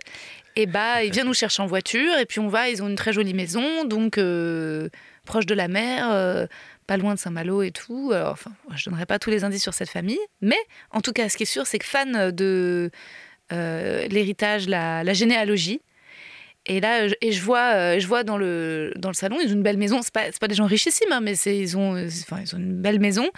Et bah, il vient nous chercher en voiture et puis on va. Ils ont une très jolie maison, donc euh, proche de la mer. Euh, pas loin de Saint-Malo et tout. Alors, enfin, je donnerai pas tous les indices sur cette famille, mais en tout cas, ce qui est sûr, c'est que fan de euh, l'héritage, la, généalogie. Et là, et je vois, je vois dans le dans le salon, ils ont une belle maison. C'est pas pas des gens richissimes, hein, mais c'est ils ont, enfin ils ont une belle maison.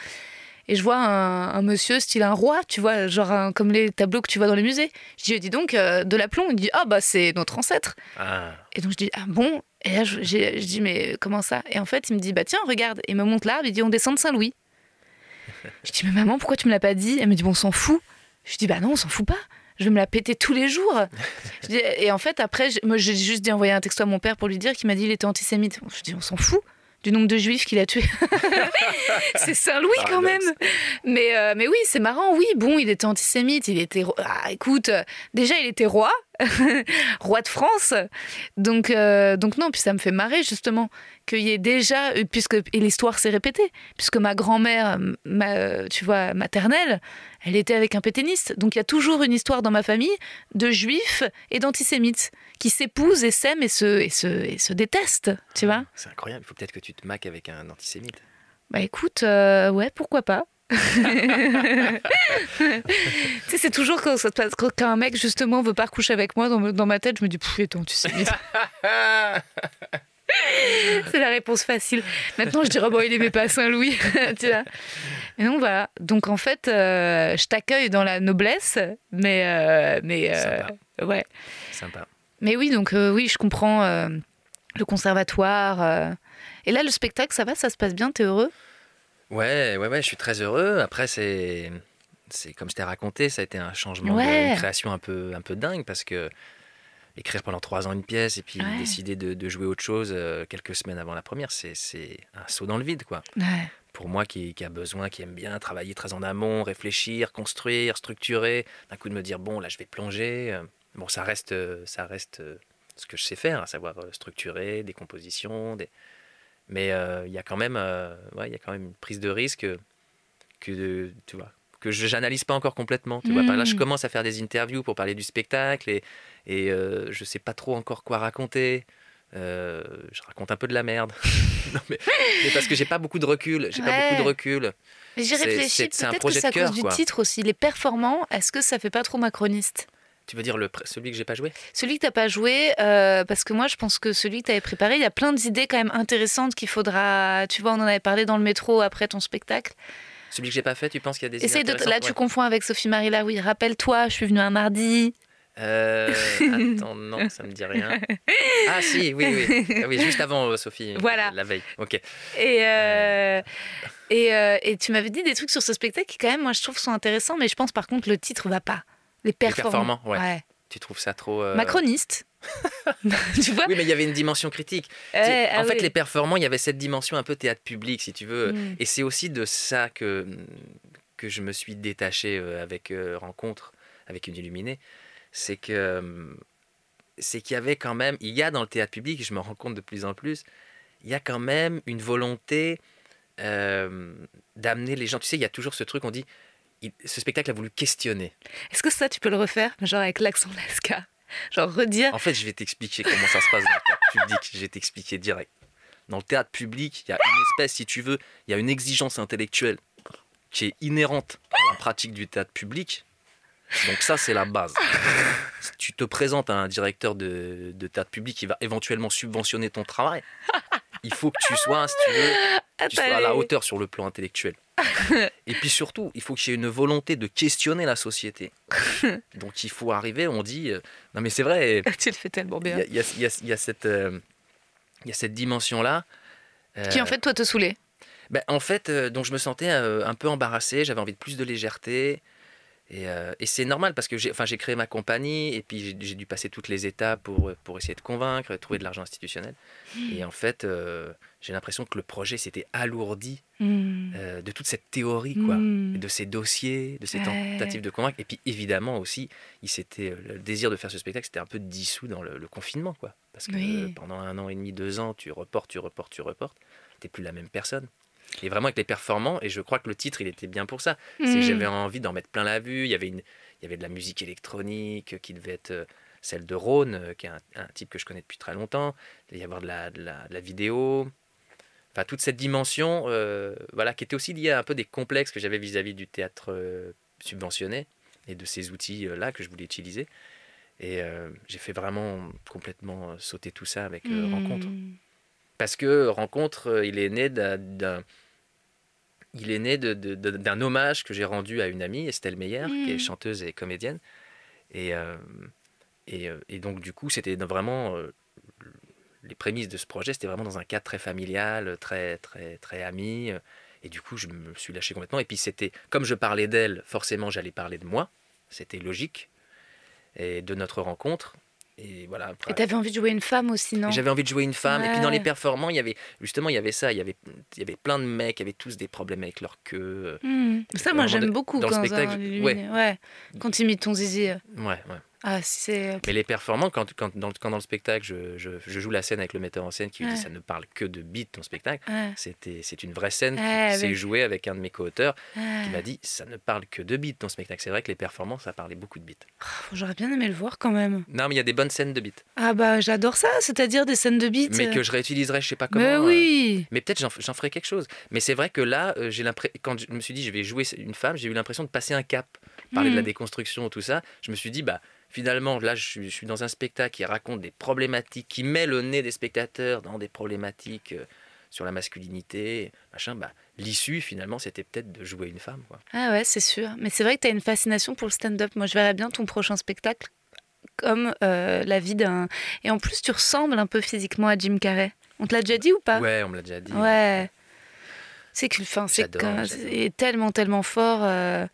Et je vois un, un, monsieur style un roi, tu vois, genre un, comme les tableaux que tu vois dans les musées. Je dis, dis donc, euh, de l'aplomb. Il dit, ah bah c'est notre ancêtre. Ah. Et donc je dis, ah bon? Et là, je, je, dis, mais comment ça? Et en fait, il me dit, bah tiens, regarde. Et il me montre l'arbre, il dit, on descend de Saint-Louis. je dis, mais maman, pourquoi tu me l'as pas dit? Elle me dit, bon, on s'en fout. Je dis, bah non, on s'en fout pas je vais me la péter tous les jours. et en fait, après, moi, j'ai juste dit envoyer un texto à mon père pour lui dire qu'il m'a dit qu'il était antisémite. Je dis, on s'en fout du nombre de juifs qu'il a tués. c'est Saint-Louis ah, quand même. Mais, euh, mais oui, c'est marrant. Oui, bon, il était antisémite. Il était. Ah, écoute, déjà, il était roi. roi de France. Donc, euh, donc non, puis ça me fait marrer justement qu'il y ait déjà, euh, puisque et l'histoire s'est répétée, puisque ma grand-mère, ma, tu vois, maternelle, elle était avec un péténiste. Donc il y a toujours une histoire dans ma famille de juifs et d'antisémites qui s'épousent et s'aiment et se, et, se, et se détestent, tu vois. C'est incroyable, il faut peut-être que tu te maques avec un antisémite. Bah écoute, euh, ouais, pourquoi pas tu sais, c'est toujours quand, quand, un mec justement veut pas coucher avec moi dans, dans ma tête, je me dis, pfff, tu sais. c'est la réponse facile. Maintenant, je dirais, bon, il aimait pas Saint-Louis. tu vois Et donc, voilà. Donc, en fait, euh, je t'accueille dans la noblesse, mais. Euh, mais euh, ouais. Sympa. Mais oui, donc, oui, je comprends le conservatoire. Et là, le spectacle, ça va Ça se passe bien T'es heureux? Ouais, ouais, ouais, je suis très heureux. Après, c'est, c'est comme je t'ai raconté, ça a été un changement de création un peu, un peu dingue parce que écrire pendant trois ans une pièce et puis décider de, de, jouer autre chose euh, quelques semaines avant la première, c'est, un saut dans le vide, quoi. Pour moi qui, qui, a besoin, qui aime bien travailler très en amont, réfléchir, construire, structurer, d'un coup de me dire bon là je vais plonger. Euh, bon, ça reste, ça reste ce que je sais faire, à savoir euh, structurer des compositions, des mais euh, il y a quand même, euh, ouais, il y a quand même une prise de risque que tu vois que je n'analyse pas encore complètement. Tu vois, par là, je hmm. commence à faire des interviews pour parler du spectacle et, et euh, je sais pas trop encore quoi raconter. Euh, je raconte un peu de la merde, non, mais, mais, parce que j'ai pas beaucoup de recul. J'ai pas beaucoup de recul. J'ai réfléchi. Peut-être que c'est à cause du titre aussi. Les performants, est-ce que ça fait pas trop macroniste? Tu veux dire le, celui que j'ai pas joué? Celui que tu n'as pas joué, euh, parce que moi je pense que celui que tu avais préparé, il y a plein d'idées quand même intéressantes qu'il faudra. Tu vois, on en avait parlé dans le métro après ton spectacle. Celui que j'ai pas fait, tu penses qu'il y a des Essaye de Là, tu confonds avec Sophie Marie oui Rappelle-toi, je suis venue un mardi. Euh, attends, non, ça me dit rien. Ah si, oui, oui, ah oui juste avant euh, Sophie. Voilà. La veille. Ok. Et euh, et, et, tu m'avais dit des trucs sur ce spectacle qui quand même, moi, je trouve sont intéressants, mais je pense par contre le titre va pas. Les performants. ouais. Tu trouves ça trop. Euh, Macroniste. tu vois Oui, mais il y avait une dimension critique. Eh, en ah fait, les performants, il y avait cette dimension un peu théâtre public, si tu veux. Mm. Et c'est aussi de ça que, que je me suis détaché euh, avec euh, Rencontre, avec une illuminée. C'est que. C'est qu'il y avait quand même. Il y a dans le théâtre public, je me rends compte de plus en plus, il y a quand même une volonté d'amener les gens. Tu sais, il y a toujours ce truc, on dit ce spectacle a voulu questionner. Est-ce que ça, tu peux le refaire, genre avec l'accent Lasca Genre redire En fait, je vais t'expliquer comment ça se passe dans le théâtre public. Je vais t'expliquer direct. Dans le théâtre public, il y a une espèce, si tu veux, il y a une exigence intellectuelle qui est inhérente à la pratique du théâtre public. Donc ça, c'est la base. Si tu te présentes à un directeur de, de théâtre public qui va éventuellement subventionner ton travail, il faut que tu sois, si tu veux, Ah, tu sois à la hauteur sur le plan intellectuel. Et puis surtout, il faut que j'ai une volonté de questionner la société. Donc il faut arriver, on dit, euh, non mais c'est vrai, Tu le fais tellement il y bien. a, il y a- y y cette, euh, y dimension-là. Qui euh, en fait, toi, te saoulait. ben, en fait, euh, donc je me sentais un peu embarrassé, j'avais envie de plus de légèreté. Et, euh, et c'est normal parce que j'ai enfin, créé ma compagnie et puis j'ai- dû passer toutes les étapes pour, pour essayer de convaincre, trouver de l'argent institutionnel. Et en fait, euh, j'ai l'impression que le projet s'était alourdi Hmm. euh, de toute cette théorie, quoi, et de ces dossiers, de ces tentatives de convaincre. Et puis évidemment aussi, il s'était, le désir de faire ce spectacle, c'était un peu dissous dans le, le confinement, quoi. Parce que Oui. pendant un an et demi, deux ans, tu reportes, tu reportes, tu reportes, t'es plus la même personne. Et vraiment avec les performants, et je crois que le titre, il était bien pour ça. Hmm. j'avais envie d'en mettre plein la vue. Il y avait une, il y avait de la musique électronique qui devait être euh, celle de Rhône, euh, qui est un, un type que je connais depuis très longtemps. Il devait y avoir de la, de la, de la vidéo. Enfin, toute cette dimension, euh, voilà, qui était aussi liée à un peu des complexes que j'avais vis-à-vis du théâtre euh, subventionné et de ces outils-là que je voulais utiliser. Et j'ai fait vraiment complètement sauter tout ça avec Hmm. Rencontre. Parce que Rencontre, euh, il est né d'un- il est né d'un hommage que j'ai rendu à une amie, Estelle Meyer, qui est Mhm. chanteuse et comédienne. Et, euh, et, euh, et donc, du coup, c'était vraiment. euh, les prémices de ce projet, c'était vraiment dans un cadre très familial, très, très, très ami. euh, Et du coup, je me suis lâché complètement. Et puis, c'était. Comme je parlais d'elle, forcément, j'allais parler de moi. C'était logique. Et de notre rencontre. Et voilà. après- Et t'avais envie de jouer une femme aussi, non? J'avais envie de jouer une femme. Et puis dans les performants, il y avait justement il y avait ça. Il y avait il y avait plein de mecs qui avaient tous des problèmes avec leur queue. euh, Hmm. Ça, moi, j'aime beaucoup dans le quand, spectacle, un ouais. quand tu imites ton zizi. euh. Ouais, ouais. Ah, c'est. Mais les performants, quand, quand, dans, quand dans le spectacle, je, je, je joue la scène avec le metteur en scène qui lui dit Ouais. ça ne parle que de beat ton spectacle. Ouais. C'était c'est une vraie scène qui Ouais, s'est ouais. jouée avec un de mes co-auteurs qui m'a dit ça ne parle que de beat ton spectacle. C'est vrai que les performances ça parlait beaucoup de beat. J'aurais bien aimé le voir quand même. Non mais il y a des bonnes scènes de beat, Ah bah j'adore ça, c'est-à-dire des scènes de beat. mais que je réutiliserai je sais pas comment. Mais euh, oui. Mais peut-être j'en, j'en ferai quelque chose. Mais c'est vrai que là, euh, j'ai l'impression, quand je me suis dit je vais jouer une femme, j'ai eu l'impression de passer un cap. Parler de la déconstruction, tout ça. Je me suis dit, bah, finalement, là, je suis, je suis dans un spectacle qui raconte des problématiques, qui met le nez des spectateurs dans des problématiques euh, sur la masculinité, machin. Bah, l'issue, finalement, c'était peut-être de jouer une femme. Quoi. Ah ouais, c'est sûr. Mais c'est vrai que tu as une fascination pour le stand-up. Moi, je verrais bien ton prochain spectacle comme euh, la vie d'un. Et en plus, tu ressembles un peu physiquement à Jim Carrey. On te l'a déjà dit ou pas? Ouais, on me l'a déjà dit. Ouais. C'est que, enfin, c'est tellement, tellement fort. euh.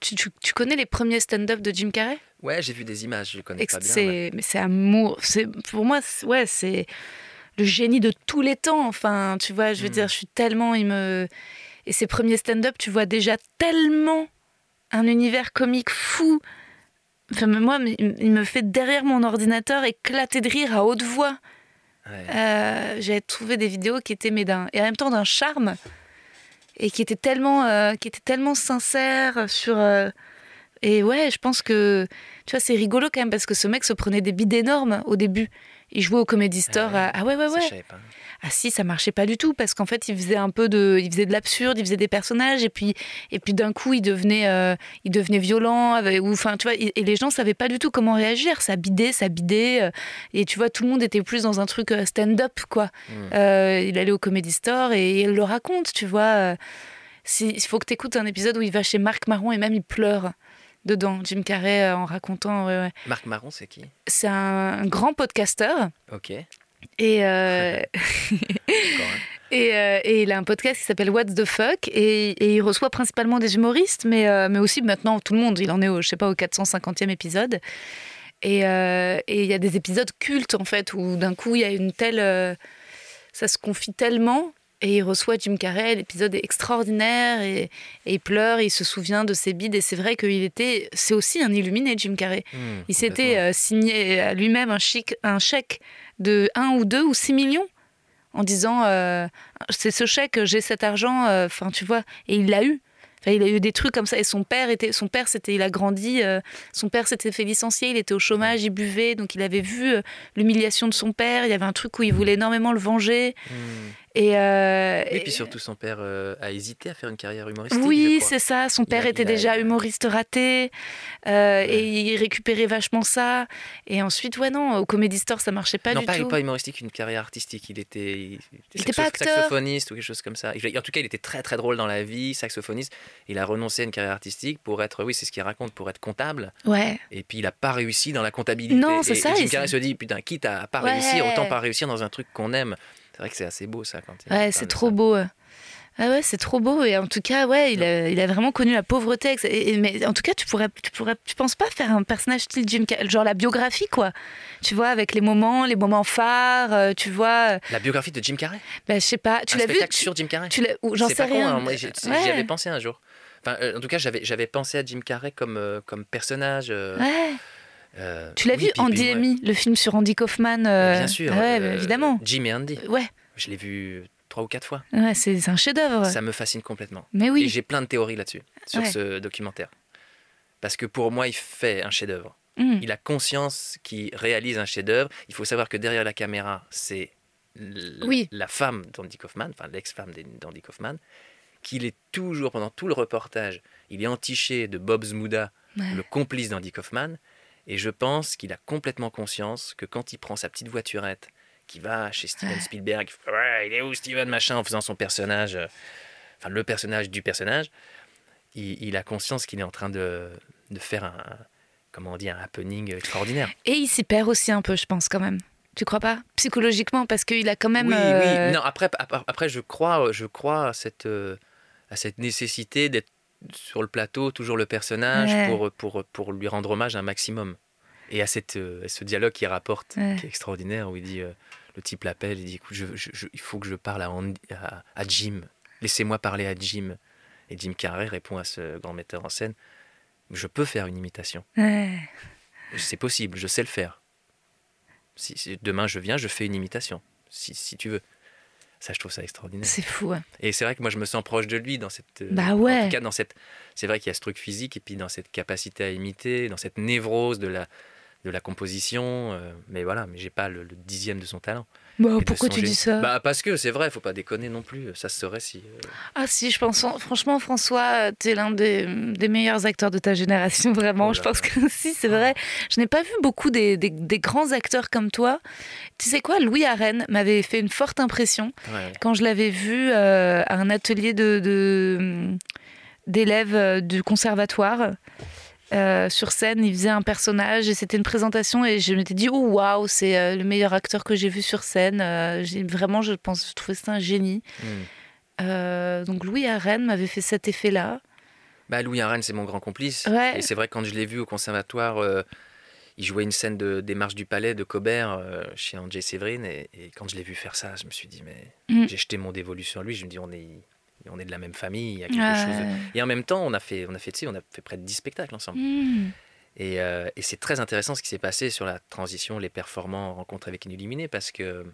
Tu, tu- tu connais les premiers stand-up de Jim Carrey? Ouais, j'ai vu des images, je connais pas bien. Mais c'est amour. C'est pour moi, c'est- ouais, c'est le génie de tous les temps. Enfin, tu vois, je veux Mm. dire, je suis tellement, il me et ses premiers stand-up, tu vois déjà tellement un univers comique fou. Enfin, moi, il me fait derrière mon ordinateur éclater de rire à haute voix. Ouais. Euh, J'ai trouvé des vidéos qui étaient mais d'un et en même temps d'un charme et qui étaient tellement euh, qui étaient tellement sincères sur euh, et ouais je pense que tu vois c'est rigolo quand même parce que ce mec se prenait des bides énormes au début il jouait au Comedy Store ouais. à- ah ouais ouais ouais pas. ah si ça marchait pas du tout parce qu'en fait il faisait un peu de il faisait de l'absurde il faisait des personnages et puis et puis d'un coup il devenait euh, il devenait violent avec- ou enfin tu vois et, les gens savaient pas du tout comment réagir ça bidait ça bidait euh, et tu vois tout le monde était plus dans un truc euh, stand-up quoi Mm. Euh, il allait au Comedy Store et il le raconte tu vois il faut que tu écoutes un épisode où il va chez Marc Maron et même il pleure dedans Jim Carrey euh, en racontant ouais. Marc Marron, c'est qui? C'est un, grand podcasteur Ok. et euh. Et, euh, et il a un podcast qui s'appelle What's the Fuck et, et il reçoit principalement des humoristes, mais, euh, mais aussi maintenant tout le monde. Il en est au, je sais pas, au 450e épisode. Et il y a des épisodes cultes en fait où d'un coup il y a une telle, ça se confie tellement. Et il reçoit Jim Carrey, l'épisode est extraordinaire et, et il pleure, et il se souvient de ses bides. Et c'est vrai qu'il était, c'est aussi un illuminé Jim Carrey. Hmm, Il s'était euh, signé à lui-même un, chic- un chèque de 1 ou 2 ou 6 millions en disant euh, c'est ce chèque, j'ai cet argent, euh, enfin tu vois, et il l'a eu. Enfin, il a eu des trucs comme ça. Et son père était son père c'était il a grandi euh, son père s'était fait licencier il était au chômage il buvait. Donc il avait vu euh, l'humiliation de son père. Il y avait un truc où il voulait énormément le venger. Hmm. Et, euh, Et puis surtout, son père euh, a hésité à faire une carrière humoristique. Oui, c'est ça. Son père a- était a- déjà humoriste raté euh, Ouais. et il récupérait vachement ça. Et ensuite, ouais, non, au Comedy Store, ça marchait pas non, du pas, tout. pas humoristique, une carrière artistique. Il était, il Il était pas saxophoniste ou quelque chose comme ça. Il- En tout cas, il était très très drôle dans la vie, saxophoniste. Il a renoncé à une carrière artistique pour être, oui, c'est ce qu'il raconte, pour être comptable. Ouais. Et puis il a pas réussi dans la comptabilité. Non, c'est ça, Et Jim Carrey se dit, putain, quitte à pas Ouais. réussir, autant pas réussir dans un truc qu'on aime. C'est vrai que c'est assez beau ça quand il Ouais, c'est trop ça. beau. Ah ouais, c'est trop beau. Et en tout cas, ouais, il a, il a vraiment connu la pauvreté. Et- et- mais en tout cas, tu pourrais, tu pourrais, tu penses pas faire un personnage style Jim Carrey, genre la biographie, quoi. Tu vois, avec les moments, les moments phares, euh, tu vois. euh, La biographie de Jim Carrey? Bah, je sais pas, tu l'as vu tu- sur Jim Carrey? tu l'as- ou J'en sais pas con, rien. hein, moi, j'y Ouais. avais pensé un jour. Enfin, euh, en tout cas, j'avais j'avais pensé à Jim Carrey comme, euh, comme personnage. euh, Ouais. Euh, Tu l'as oui, vu, Andy moi- Amy, le film sur Andy Kaufman euh, Bien sûr. Ouais, euh, évidemment. Jim et Andy. Ouais, Je l'ai vu trois ou quatre fois. ouais c'est un chef-d'œuvre. Ça me fascine complètement. Mais Et oui. j'ai plein de théories là-dessus, sur Ouais. ce documentaire. Parce que pour moi, il fait un chef-d'œuvre. Mm. Il a conscience qu'il réalise un chef-d'œuvre. Il faut savoir que derrière la caméra, c'est Oui. la femme d'Andy Kaufman, enfin l'ex-femme d'Andy Kaufman, qu'il est toujours, pendant tout le reportage, il est entiché de Bob Zmuda, Ouais. le complice d'Andy Kaufman. Et je pense qu'il a complètement conscience que quand il prend sa petite voiturette, qui va chez Steven Ouais. Spielberg, ouais, il est où Steven machin en faisant son personnage, euh, enfin le personnage du personnage, il, il a conscience qu'il est en train de, de faire un, comment on dit, un happening extraordinaire. Et il s'y perd aussi un peu, je pense, quand même. Tu crois pas? Psychologiquement, parce qu'il a quand même. oui, euh, oui. Non, après, ap- après je crois, je crois à cette, euh, à cette nécessité d'être sur le plateau, toujours le personnage, Ouais. pour, pour, pour lui rendre hommage un maximum. Et à, cette, euh, ce dialogue qu'il rapporte, Ouais. qui est extraordinaire, où il dit, euh, le type l'appelle, il dit, écoute, je, je- je- il faut que je parle à, Andy- à, à Jim. Laissez-moi parler à Jim. Et Jim Carrey répond à ce grand metteur en scène, je peux faire une imitation. ouais. C'est possible, je sais le faire. Si, si demain je viens, je fais une imitation, si, si tu veux. Ça, je trouve ça extraordinaire. C'est fou. ouais. Et c'est vrai que moi, je me sens proche de lui dans cette. euh, Bah En ouais. tout cas, dans cette. C'est vrai qu'il y a ce truc physique et puis dans cette capacité à imiter, dans cette névrose de la de la composition. euh, mais voilà, mais j'ai pas le, le dixième de son talent. Bah, pourquoi tu dis ça Bah parce que c'est vrai, faut pas déconner non plus. Ça se saurait si. euh, Ah si, je pense, franchement, François, t'es l'un des, des meilleurs acteurs de ta génération, vraiment. Oh je pense que si, c'est vrai. Je n'ai pas vu beaucoup des, des- des grands acteurs comme toi. Tu sais quoi, Louis Arène m'avait fait une forte impression ouais. quand je l'avais vu euh, à un atelier de, de- d'élèves euh, du conservatoire. Euh, sur scène, il faisait un personnage et c'était une présentation et je m'étais dit oh waouh c'est euh, le meilleur acteur que j'ai vu sur scène. Euh, vraiment je pense je trouvais ça un génie. Hmm. Donc Louis Arène m'avait fait cet effet-là. Bah, Louis Arène, c'est mon grand complice. Ouais. Et c'est vrai, que quand je l'ai vu au conservatoire, il jouait une scène de, des Marches du Palais de Cobert chez Andrzej Séverine. Et, et quand je l'ai vu faire ça, je me suis dit, mais Mm. j'ai jeté mon dévolu sur lui. Je me dis, on est, on est de la même famille, il y a quelque chose. Et en même temps, on a fait, on a fait, on a fait près de 10 spectacles ensemble. Hmm. Et, euh, et c'est très intéressant ce qui s'est passé sur la transition, les performants, rencontres avec une illuminée, parce que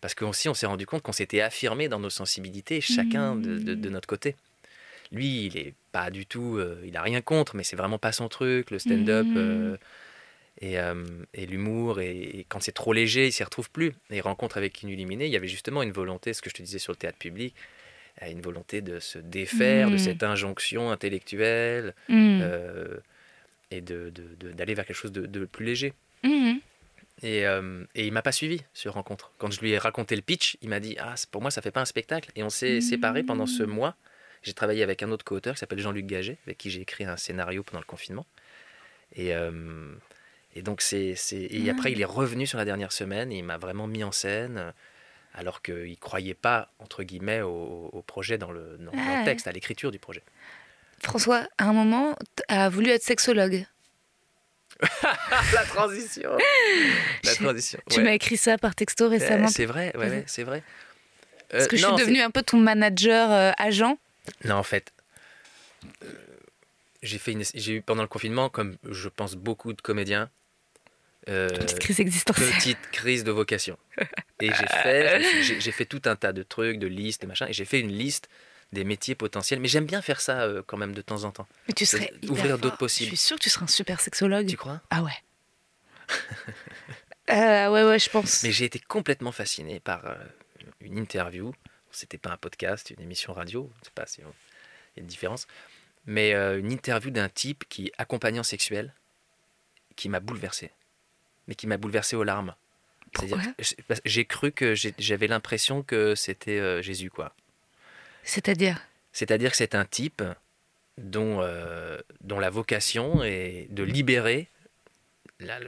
parce qu'aussi on s'est rendu compte qu'on s'était affirmé dans nos sensibilités, chacun de, de- de notre côté. Lui, il est pas du tout, euh, il a rien contre, mais c'est vraiment pas son truc, le stand-up Mhm. euh, et, euh, et l'humour. Et, et quand c'est trop léger, il s'y retrouve plus. Et rencontre avec une illuminée, il y avait justement une volonté, ce que je te disais sur le théâtre public, euh, une volonté de se défaire de Mhm. cette injonction intellectuelle Hmm. euh, et de, de- de- d'aller vers quelque chose de, plus léger. Hmm. Et, euh, et il m'a pas suivi sur rencontre. Quand je lui ai raconté le pitch, il m'a dit ah pour moi ça fait pas un spectacle. Et on s'est séparés pendant ce mois. J'ai travaillé avec un autre co-auteur qui s'appelle Jean-Luc Gaget, avec qui j'ai écrit un scénario pendant le confinement. Et, euh, et donc c'est, c'est- et après il est revenu sur la dernière semaine et il m'a vraiment mis en scène. Alors qu'il croyait pas entre guillemets au, au projet dans le, dans, dans le Ah. texte, à l'écriture du projet. François, à un moment, a voulu être sexologue. la transition. La transition. Tu ouais. m'as écrit ça par texto récemment. Euh, c'est vrai, ouais, ouais, c'est vrai. parce Euh, que je suis devenue un peu ton manager euh, agent. Non, en fait, euh, j'ai fait une... j'ai eu pendant le confinement, comme je pense beaucoup de comédiens, euh, Petite crise existentielle. petite crise de vocation. Et j'ai fait, j'ai- j'ai tout un tas de trucs, de listes, de machin, et j'ai fait une liste des métiers potentiels. Mais j'aime bien faire ça euh, quand même de temps en temps. Mais tu serais ouvrir hyper d'autres possibles. Je suis sûre que tu serais un super sexologue. Tu crois? Ah ouais. Euh, ouais, ouais, je pense. Mais j'ai été complètement fasciné par euh, une interview. C'était pas un podcast, une émission radio. Je sais pas si il y a une différence. Mais euh, une interview d'un type qui est accompagnant sexuel, qui m'a bouleversé. Mais qui m'a bouleversé aux larmes. J'ai- cru que j'avais l'impression que c'était euh, Jésus, quoi. C'est-à-dire? C'est-à-dire que c'est un type dont, euh, dont la vocation est de libérer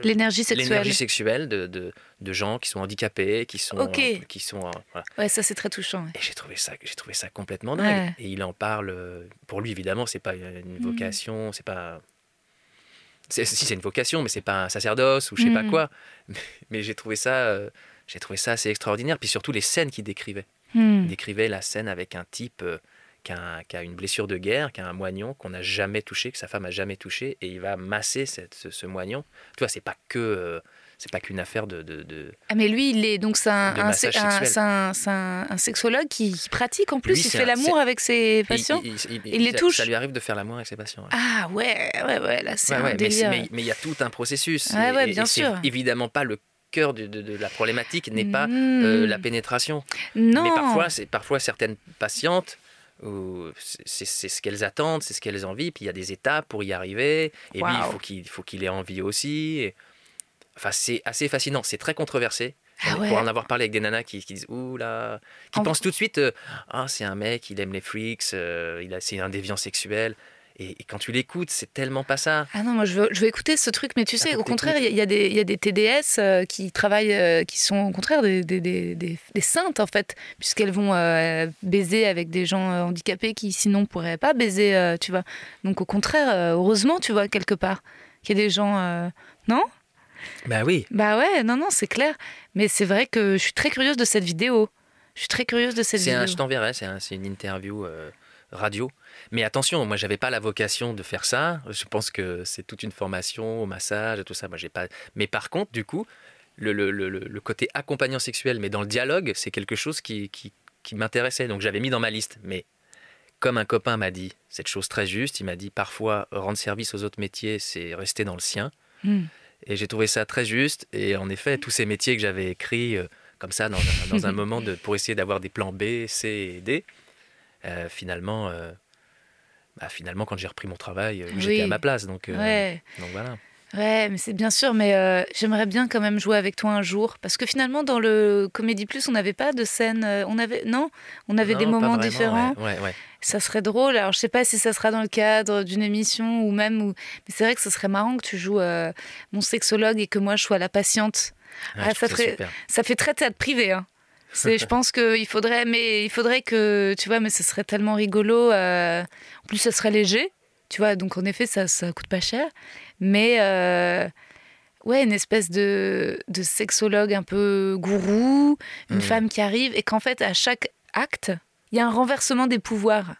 l'énergie sexuelle. sexuelle de, de, de gens qui sont handicapés, qui sont, Ok. qui sont euh, voilà. Ouais, ça c'est très touchant. ouais. Et j'ai trouvé ça, j'ai trouvé ça complètement dingue. Ouais. Et il en parle. euh, Pour lui, évidemment, c'est pas une vocation, c'est pas. Si c'est une vocation, mais c'est pas un sacerdoce ou je sais pas Mm. quoi. Mais, mais j'ai trouvé ça, euh, j'ai trouvé ça assez extraordinaire. Puis surtout les scènes qu'il décrivait. Hmm. Il décrivait la scène avec un type euh, qui, a un- qui a une blessure de guerre, qui a un moignon qu'on n'a jamais touché, que sa femme a jamais touché, et il va masser cette- ce, ce moignon. Tu vois, c'est pas que euh, c'est pas qu'une affaire de, de- de- Ah, mais lui, il est donc c'est un, sexologue qui, qui pratique en plus. Lui, il fait l'amour avec ses patients. il, il- Il les touche. Ça lui arrive de faire l'amour avec ses patients. ouais. Ah ouais, ouais, ouais, là c'est Ouais, un ouais, délire. mais il y a tout un processus. Et- ouais, bien et sûr. Évidemment pas le cœur de, de- de la problématique n'est pas Hmm. euh, la pénétration. Non. Mais parfois, c'est parfois certaines patientes c'est- ce qu'elles attendent, c'est ce qu'elles ont envie, puis il y a des étapes pour y arriver. Et lui, il faut qu'il qu'il ait envie aussi. Et- Enfin, c'est assez fascinant. C'est très controversé. Ah Pour en avoir parlé avec des nanas qui, qui disent ouh là, qui En- pensent tout de suite euh, ah c'est un mec, il aime les freaks, euh, il a c'est un déviant sexuel. Et, et quand tu l'écoutes, c'est tellement pas ça. Ah non, moi je veux, je veux écouter ce truc, mais tu Ah, sais, au contraire, il y, a- il y a des- TDS euh, qui travaillent, qui sont au contraire des, des, des, des- des saintes en fait, puisqu'elles vont baiser avec des gens handicapés qui sinon pourraient pas baiser, tu vois. Donc au contraire, heureusement, tu vois, quelque part, qu'il y a des gens. Non? Bah oui. Bah ouais, non, non, c'est clair. Mais c'est vrai que je suis très curieuse de cette vidéo. Je suis très curieuse de cette vidéo. un, je t'enverrai, c'est un- une interview euh, radio. Mais attention, moi, j'avais pas la vocation de faire ça. Je pense que c'est toute une formation au massage et tout ça. Moi, j'ai pas. Mais par contre, du coup, le, le- le- le- le côté accompagnant sexuel, mais dans le dialogue, c'est quelque chose qui, qui, qui m'intéressait. Donc, j'avais mis dans ma liste. Mais comme un copain m'a dit cette chose très juste, il m'a dit parfois rendre service aux autres métiers, c'est rester dans le sien. Hmm. Et j'ai trouvé ça très juste. Et en effet, tous ces métiers que j'avais écrits euh, comme ça dans un, dans un moment de, pour essayer d'avoir des plans B, C et D, euh, finalement, euh, bah, finalement, quand j'ai repris mon travail, j'étais Oui. à ma place. Donc, Ouais. donc voilà. Ouais, mais c'est bien sûr, mais euh, j'aimerais bien quand même jouer avec toi un jour. Parce que finalement, dans le Comédie Plus, on n'avait pas de scène. euh, On avait, non? On avait des Non, moments vraiment, différents. Ouais, ouais, ouais. Ça serait drôle. Alors, je sais pas si ça sera dans le cadre d'une émission ou même. Où... Mais c'est vrai que ce serait marrant que tu joues euh, mon sexologue et que moi, je sois la patiente. Ah, ça ça ferait- super. Ça fait très théâtre privé. Hein. Je pense qu'il faudrait, mais il faudrait que, tu vois, mais ce serait tellement rigolo. euh, En plus, ce serait léger, tu vois. Donc, en effet, ça, ça coûte pas cher. Mais euh, ouais, une espèce de, de sexologue un peu gourou, une Mhm. femme qui arrive et qu'en fait, à chaque acte, il y a un renversement des pouvoirs.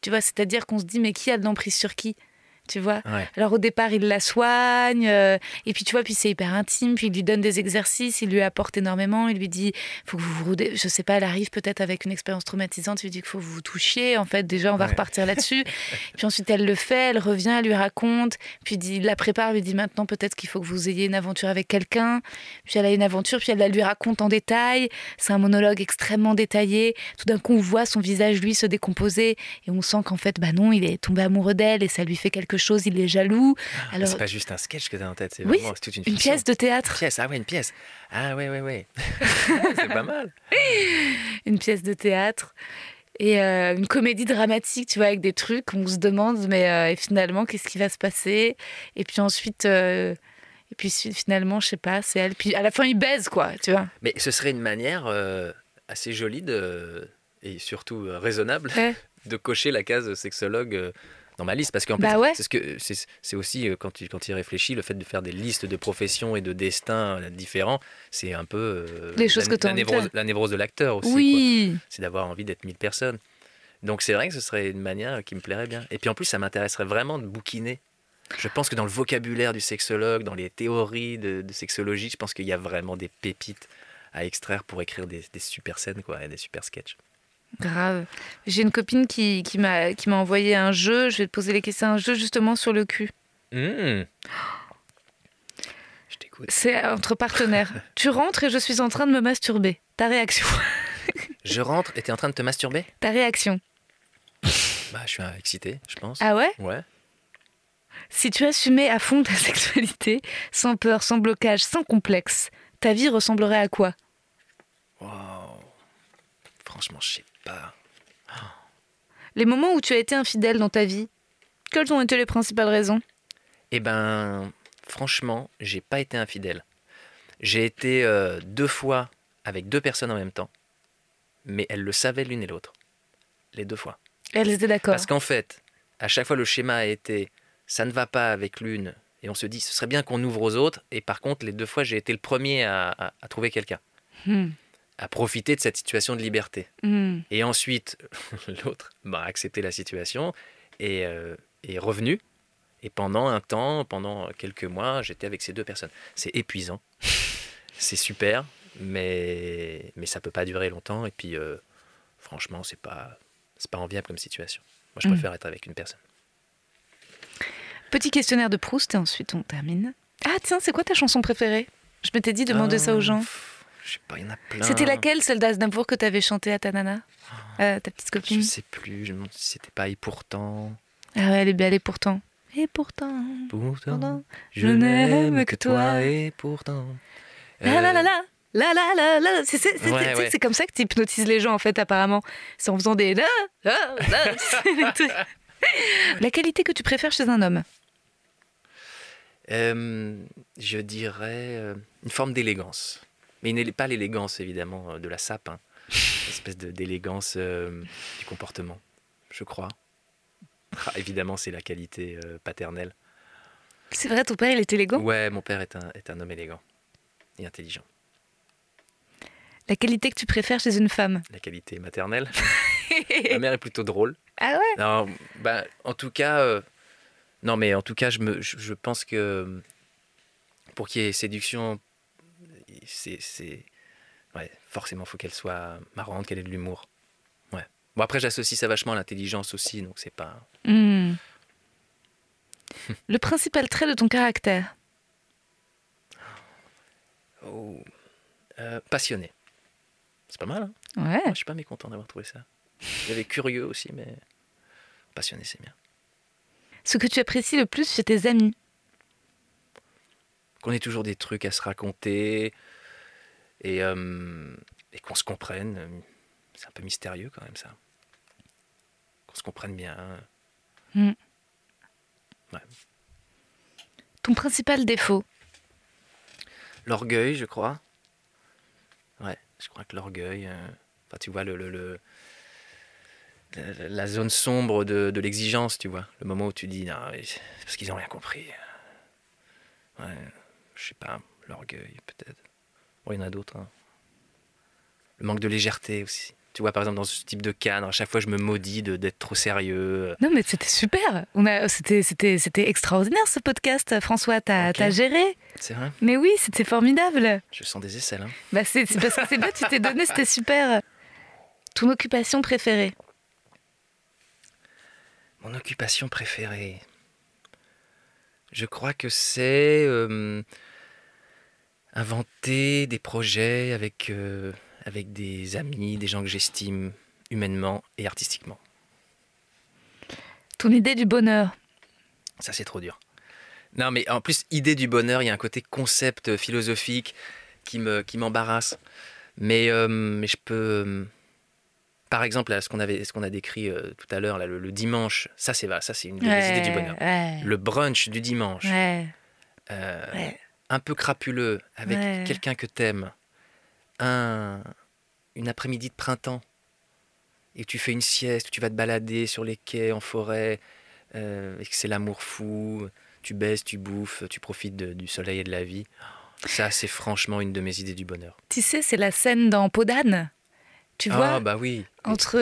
Tu vois, c'est-à-dire qu'on se dit, mais qui a de l'emprise sur qui? Tu vois. Ouais. alors au départ, il la soigne, euh, et puis tu vois, puis c'est hyper intime, puis il lui donne des exercices, il lui apporte énormément, il lui dit, faut que vous vous je sais pas, elle arrive peut-être avec une expérience traumatisante, il lui dit qu'il faut vous toucher, en fait, déjà on va Ouais. repartir là-dessus, puis ensuite elle le fait, elle revient, elle lui raconte, puis il la prépare, lui dit maintenant peut-être qu'il faut que vous ayez une aventure avec quelqu'un, puis elle a une aventure, puis elle la lui raconte en détail, c'est un monologue extrêmement détaillé, tout d'un coup on voit son visage lui se décomposer, et on sent qu'en fait, bah non, il est tombé amoureux d'elle, et ça lui fait quelque chose, il est jaloux, alors C'est pas juste un sketch que tu as en tête, c'est Oui, vraiment toute une, pièce de théâtre. Une pièce, ah ouais, une pièce. Ah ouais, ouais, ouais. c'est pas mal. une pièce de théâtre et euh, une comédie dramatique, tu vois, avec des trucs, on se demande, mais euh, et finalement, qu'est-ce qui va se passer? Et puis ensuite, euh, et puis fi- finalement, je sais pas, c'est elle. Puis à la fin, ils baisent, quoi, tu vois. Mais ce serait une manière assez jolie de, et surtout raisonnable Ouais. de cocher la case sexologue dans ma liste parce qu'en Bah fait ouais. c'est ce que c'est c'est aussi euh, quand tu quand y réfléchis le fait de faire des listes de professions et de destins euh, différents c'est un peu euh, Les choses la, que la névrose faire. la névrose de l'acteur aussi oui. c'est d'avoir envie d'être mille personnes donc c'est vrai que ce serait une manière qui me plairait bien et puis en plus ça m'intéresserait vraiment de bouquiner je pense que dans le vocabulaire du sexologue dans les théories de, de sexologie je pense qu'il y a vraiment des pépites à extraire pour écrire des, des super scènes quoi et des super sketchs Grave. J'ai une copine qui, qui m'a qui m'a envoyé un jeu. Je vais te poser les questions. Un jeu justement sur le cul. Mmh. Je t'écoute. C'est entre partenaires. tu rentres et je suis en train de me masturber. Ta réaction Je rentre et t'es en train de te masturber? Ta réaction Bah, je suis excité, je pense. Ah ouais? Ouais. Si tu assumais à fond ta sexualité, sans peur, sans blocage, sans complexe, ta vie ressemblerait à quoi? Wow. Franchement, je sais pas. Les moments où tu as été infidèle dans ta vie, quelles ont été les principales raisons? Eh ben, franchement, j'ai pas été infidèle. J'ai été euh, deux fois avec deux personnes en même temps, mais elles le savaient l'une et l'autre. Les deux fois. Elles étaient d'accord. Parce qu'en fait, à chaque fois, le schéma a été ça ne va pas avec l'une, et on se dit ce serait bien qu'on ouvre aux autres, et par contre, les deux fois, j'ai été le premier à, à- à trouver quelqu'un, Hmm. À profiter de cette situation de liberté. Hmm. Et ensuite, l'autre bah, a accepté la situation et euh, est revenu. Et pendant un temps, pendant quelques mois, j'étais avec ces deux personnes. C'est épuisant, c'est super, mais, mais ça peut pas durer longtemps. Et puis, euh, franchement, c'est pas, c'est pas enviable comme situation. Moi, je Mm. préfère être avec une personne. Petit questionnaire de Proust et ensuite on termine. Ah tiens, c'est quoi ta chanson préférée? Je m'étais dit demander ça aux gens. Je sais pas, il y en a plein. C'était laquelle, celle d'Aznavour que t'avais chantée à ta nana Euh, Ta petite Je copine sais plus. Je me demande si c'était pas et pourtant. Ah ouais, elle est belle et pourtant. Et pourtant. Pourtant, Pourtant, je n'aime que toi et pourtant. La la la Euh, la. La la la la. C'est c'est- c'est- Ouais, c'est- ouais. comme ça que tu hypnotises les gens en fait apparemment. C'est en faisant des la la la. C'est des trucs. La qualité que tu préfères chez un homme Euh, je dirais euh, une forme d'élégance. Mais une- pas l'élégance, évidemment, euh, de la sape. hein. Une espèce de- d'élégance euh, du comportement, je crois. Ah, évidemment, c'est la qualité euh, paternelle. C'est vrai, ton père il est élégant? Ouais, mon père est un, est un homme élégant et intelligent. La qualité que tu préfères chez une femme? La qualité maternelle. Ma mère est plutôt drôle. Ah ouais? Non, bah, en tout cas, euh, non, mais en tout cas, je, me, je, je pense que pour qu'il y ait séduction, c'est, c'est, ouais, forcément, faut qu'elle soit marrante, qu'elle ait de l'humour. Ouais. Bon, après, j'associe ça vachement à l'intelligence aussi, donc c'est pas. Hmm. Le principal trait de ton caractère Oh, euh, passionné. C'est pas mal. Hein Ouais. je suis pas mécontent d'avoir trouvé ça. Il y avait curieux aussi, mais passionné, c'est bien. Ce que tu apprécies le plus chez tes amis qu'on ait toujours des trucs à se raconter et, euh, et qu'on se comprenne. C'est un peu mystérieux quand même ça. Qu'on se comprenne bien. Ton principal défaut? L'orgueil, je crois. Ouais, je crois que l'orgueil. euh, Enfin, tu vois, le, le- le- la, zone sombre de, de l'exigence, tu vois. Le moment où tu dis, non, parce qu'ils n'ont rien compris. Ouais, je sais pas, l'orgueil, peut-être. Bon, il y en a d'autres. hein. Le manque de légèreté aussi. Tu vois, par exemple, dans ce type de cadre, à chaque fois, je me maudis de- d'être trop sérieux. Non, mais c'était super. On a, c'était, c'était, c'était extraordinaire ce podcast. François, t'as, Ok. t'as géré. C'est vrai Mais oui, c'était formidable. Je sens des aisselles. Hein. Bah, c'est, c'est parce que c'est bien, tu t'es donné, c'était super. Ton occupation préférée? Mon occupation préférée, je crois que c'est euh, inventer des projets avec, euh, avec des amis, des gens que j'estime humainement et artistiquement. Ton idée du bonheur Ça, c'est trop dur. Non, mais en plus, idée du bonheur, il y a un côté concept philosophique qui me qui m'embarrasse. Mais, euh, mais je peux. euh, par exemple, là, ce qu'on avait, ce qu'on a décrit euh, tout à l'heure, le, le dimanche, ça c'est va, ça c'est une des idées du bonheur. Ouais. Le brunch du dimanche, Ouais. euh, Ouais. Un peu crapuleux, avec Ouais. quelqu'un que t'aimes, un, une après-midi de printemps, et tu fais une sieste, tu vas te balader sur les quais, en forêt, euh, et que c'est l'amour fou, tu baisses, tu bouffes, tu profites de- du soleil et de la vie. Ça, c'est franchement une de mes idées du bonheur. Tu sais, c'est la scène dans Peau d'âne. Tu vois Ah, bah oui. Entre.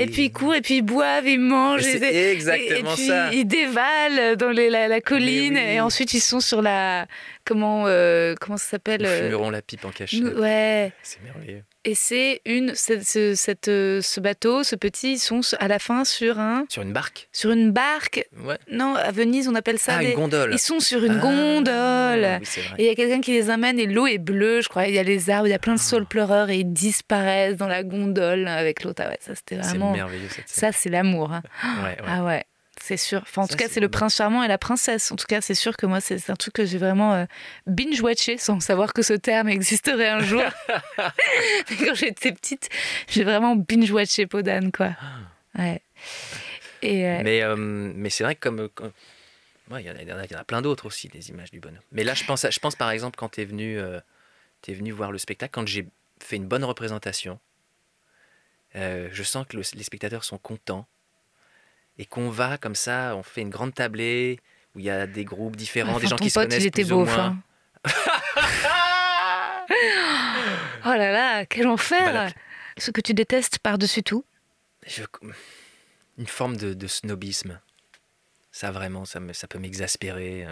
Et puis ils courent, et puis ils boivent, ils mangent. Et- et- exactement et puis ça. Ils dévalent dans les- la, la colline, oui. et ensuite ils sont sur la. Comment, euh, comment ça s'appelle euh, fumerons la pipe en cachette. Ouais. C'est merveilleux. Et c'est une c'est- ce, cette, euh, ce bateau, ce petit, ils sont à la fin sur un Sur une barque sur une barque. Ouais. Non, à Venise, on appelle ça Ah, des- une gondole. Ils sont sur une Ah, gondole. Oui, c'est. Et il y a quelqu'un qui les amène et l'eau est bleue, je crois. Il y a les arbres, il y a plein de Ah. saules pleureurs et ils disparaissent dans la gondole avec l'autre. Ah ouais, ça c'était C'est vraiment. merveilleux cette scène. Ça c'est l'amour. hein. Ouais, ouais. Ah ouais, c'est sûr. Enfin, en Ça, tout cas, c'est le prince charmant et la princesse. En tout cas, c'est sûr que moi, c'est un truc que j'ai vraiment euh, binge-watché sans savoir que ce terme existerait un jour. Quand j'étais petite, j'ai vraiment binge-watché Podane, quoi. Ouais. Et euh, Mais, euh, mais c'est vrai que comme. comme- ouais, Il y, en a- il y en a- il y en a plein d'autres aussi, des images du bonheur. Mais là, je pense, à- je pense par exemple quand tu es, venu, t'es venu voir le spectacle, quand j'ai fait une bonne représentation, je sens que le- les spectateurs sont contents et qu'on va comme ça, on fait une grande tablée où il y a des groupes différents, enfin, des gens ton qui se pote, connaissent il était plus ou beau, moins. Oh là là, quel enfer Voilà. Ce que tu détestes par-dessus tout. Je- une forme de, de snobisme. Ça vraiment, ça, me, ça peut m'exaspérer.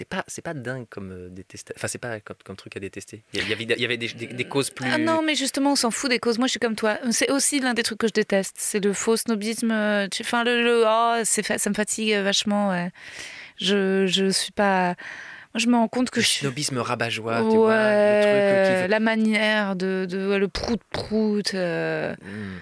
Euh. C'est pas, c'est pas dingue comme euh, détester. Enfin, c'est pas comme, comme truc à détester. Il y, avait, il y avait des, des- des causes plus. Ah non, mais justement, on s'en fout des causes. Moi, je suis comme toi. C'est aussi l'un des trucs que je déteste. C'est le faux snobisme. euh, Enfin, le, le oh, c'est ça me fatigue vachement. ouais. Je, je suis pas. Moi, je me rends compte que le je suis. snobisme rabat-joie, tu Ouais, vois. Le truc qui fait- la manière de, de le prout prout. euh. Hmm.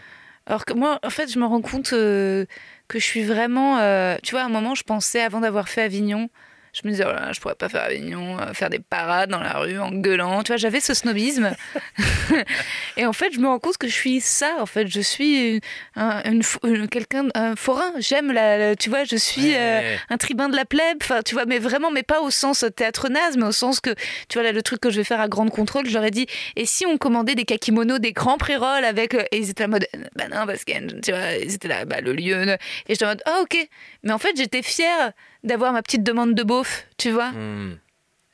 Alors que moi, en fait, je me rends compte euh, que je suis vraiment. euh, tu vois, à un moment, je pensais, avant d'avoir fait Avignon, je me disais, oh là je pourrais pas faire Avignon, euh, faire des parades dans la rue en gueulant. Tu vois, j'avais ce snobisme. Et en fait, je me rends compte que je suis ça. En fait, je suis un, une, quelqu'un, un forain. J'aime la, la- Tu vois, je suis. euh, Ouais. un tribun de la plèbe, enfin, tu vois, mais vraiment, mais pas au sens théâtre naze, mais au sens que, tu vois, là, le truc que je vais faire à Grande Contrôle, je leur ai dit, et si on commandait des kakimonos, des grands pré-rolls avec, euh, et ils étaient en mode, bah non, parce que, tu vois, ils étaient là, bah le lieu, et j'étais en mode, ah ok, mais en fait, j'étais fière d'avoir ma petite demande de beauf, tu vois, Hmm.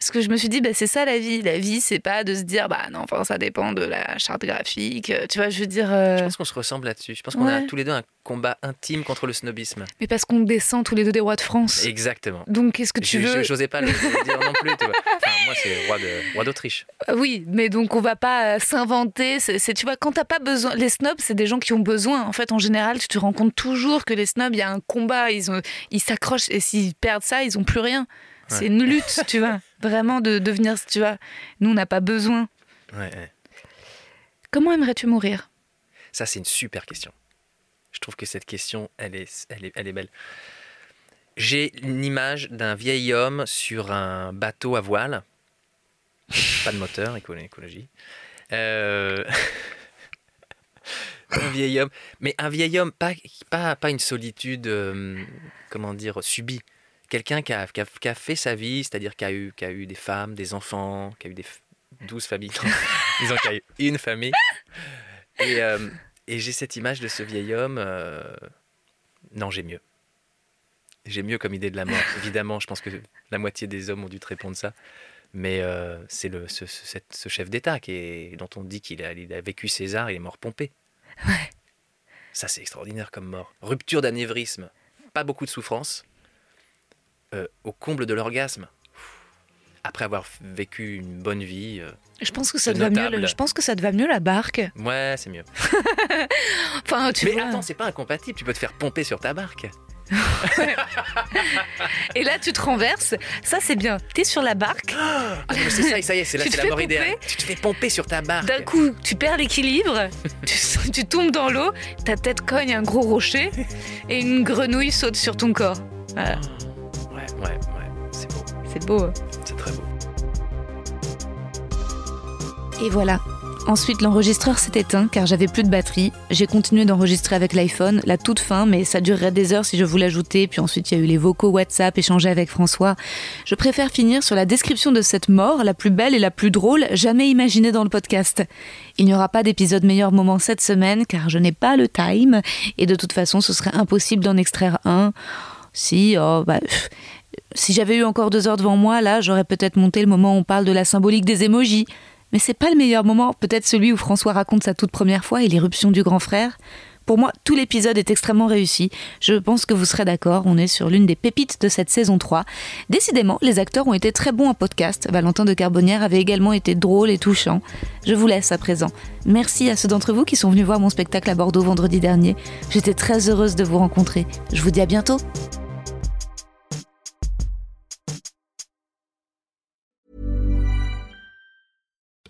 Parce que je me suis dit, bah c'est ça la vie, la vie, c'est pas de se dire, bah non, enfin, ça dépend de la charte graphique, euh, tu vois, je veux dire, euh, Je pense qu'on se ressemble là-dessus. Je pense qu'on a tous les deux un combat intime contre le snobisme. mais parce qu'on descend tous les deux des rois de France. Exactement. Donc, qu'est-ce que tu Je- veux je- J'osais pas le, dire non plus. Tu vois. Enfin, moi, c'est roi de- roi d'Autriche. Euh, Oui, mais donc on va pas s'inventer. C'est, c'est- tu vois, quand t'as pas besoin, les snobs, c'est des gens qui ont besoin. En fait, en général, tu te rends compte toujours que les snobs, il y a un combat, ils ont, ils s'accrochent et s'ils perdent ça, ils ont plus rien. C'est une lutte, tu vois, vraiment de devenir, tu vois. Nous, on n'a pas besoin. Comment aimerais-tu mourir? Ça, c'est une super question. Je trouve que cette question, elle est, elle est, elle est belle. J'ai une image d'un vieil homme sur un bateau à voile. Pas de moteur, éco- écologie. Euh, un vieil homme. Mais un vieil homme, pas, pas, pas une solitude, euh, comment dire, subie. Quelqu'un qui a, qui, a, qui a fait sa vie, c'est-à-dire qui a, eu, qui a eu des femmes, des enfants, qui a eu des f- douze familles. Non, disons qu'il y a eu une famille. Et, euh, et j'ai cette image de ce vieil homme. euh, Non, j'ai mieux. J'ai mieux comme idée de la mort. Évidemment, je pense que la moitié des hommes ont dû te répondre ça. Mais euh, c'est le, ce, ce- cette- ce chef d'État qui est, dont on dit qu'il a, il a vécu César, il est mort pompé. Ouais. Ça, c'est extraordinaire comme mort. Rupture d'anévrisme. Pas beaucoup de souffrance. Euh, au comble de l'orgasme. Après avoir vécu une bonne vie. euh, Je pense que ça te va mieux. Je pense que ça te va mieux la barque. Ouais, c'est mieux. Enfin, tu Mais vois. attends, c'est pas incompatible. Tu peux te faire pomper sur ta barque. Et là, tu te renverses. Ça, c'est bien. T'es sur la barque. Ah, c'est ça, ça y est, c'est la mort idéale. Tu te fais pomper sur ta barque. D'un coup, tu perds l'équilibre, tu, tu tombes dans l'eau, ta tête cogne un gros rocher et une grenouille saute sur ton corps. Voilà, Ouais, ouais, ouais. C'est beau. c'est beau. hein. C'est très beau. Et voilà. Ensuite, l'enregistreur s'est éteint car j'avais plus de batterie. J'ai continué d'enregistrer avec l'iPhone, la toute fin, mais ça durerait des heures si je voulais l'ajouter. Puis ensuite, il y a eu les vocaux WhatsApp échangés avec François. Je préfère finir sur la description de cette mort, la plus belle et la plus drôle jamais imaginée dans le podcast. Il n'y aura pas d'épisode meilleur moment cette semaine car je n'ai pas le time et de toute façon, ce serait impossible d'en extraire un. Si, oh, bah, si j'avais eu encore deux heures devant moi, là, j'aurais peut-être monté le moment où on parle de la symbolique des émojis. Mais c'est pas le meilleur moment, peut-être celui où François raconte sa toute première fois et l'éruption du grand frère. Pour moi, tout l'épisode est extrêmement réussi. Je pense que vous serez d'accord, on est sur l'une des pépites de cette saison 3. Décidément, les acteurs ont été très bons en podcast. Valentin de Carbonnière avait également été drôle et touchant. Je vous laisse à présent. Merci à ceux d'entre vous qui sont venus voir mon spectacle à Bordeaux vendredi dernier. J'étais très heureuse de vous rencontrer. Je vous dis à bientôt.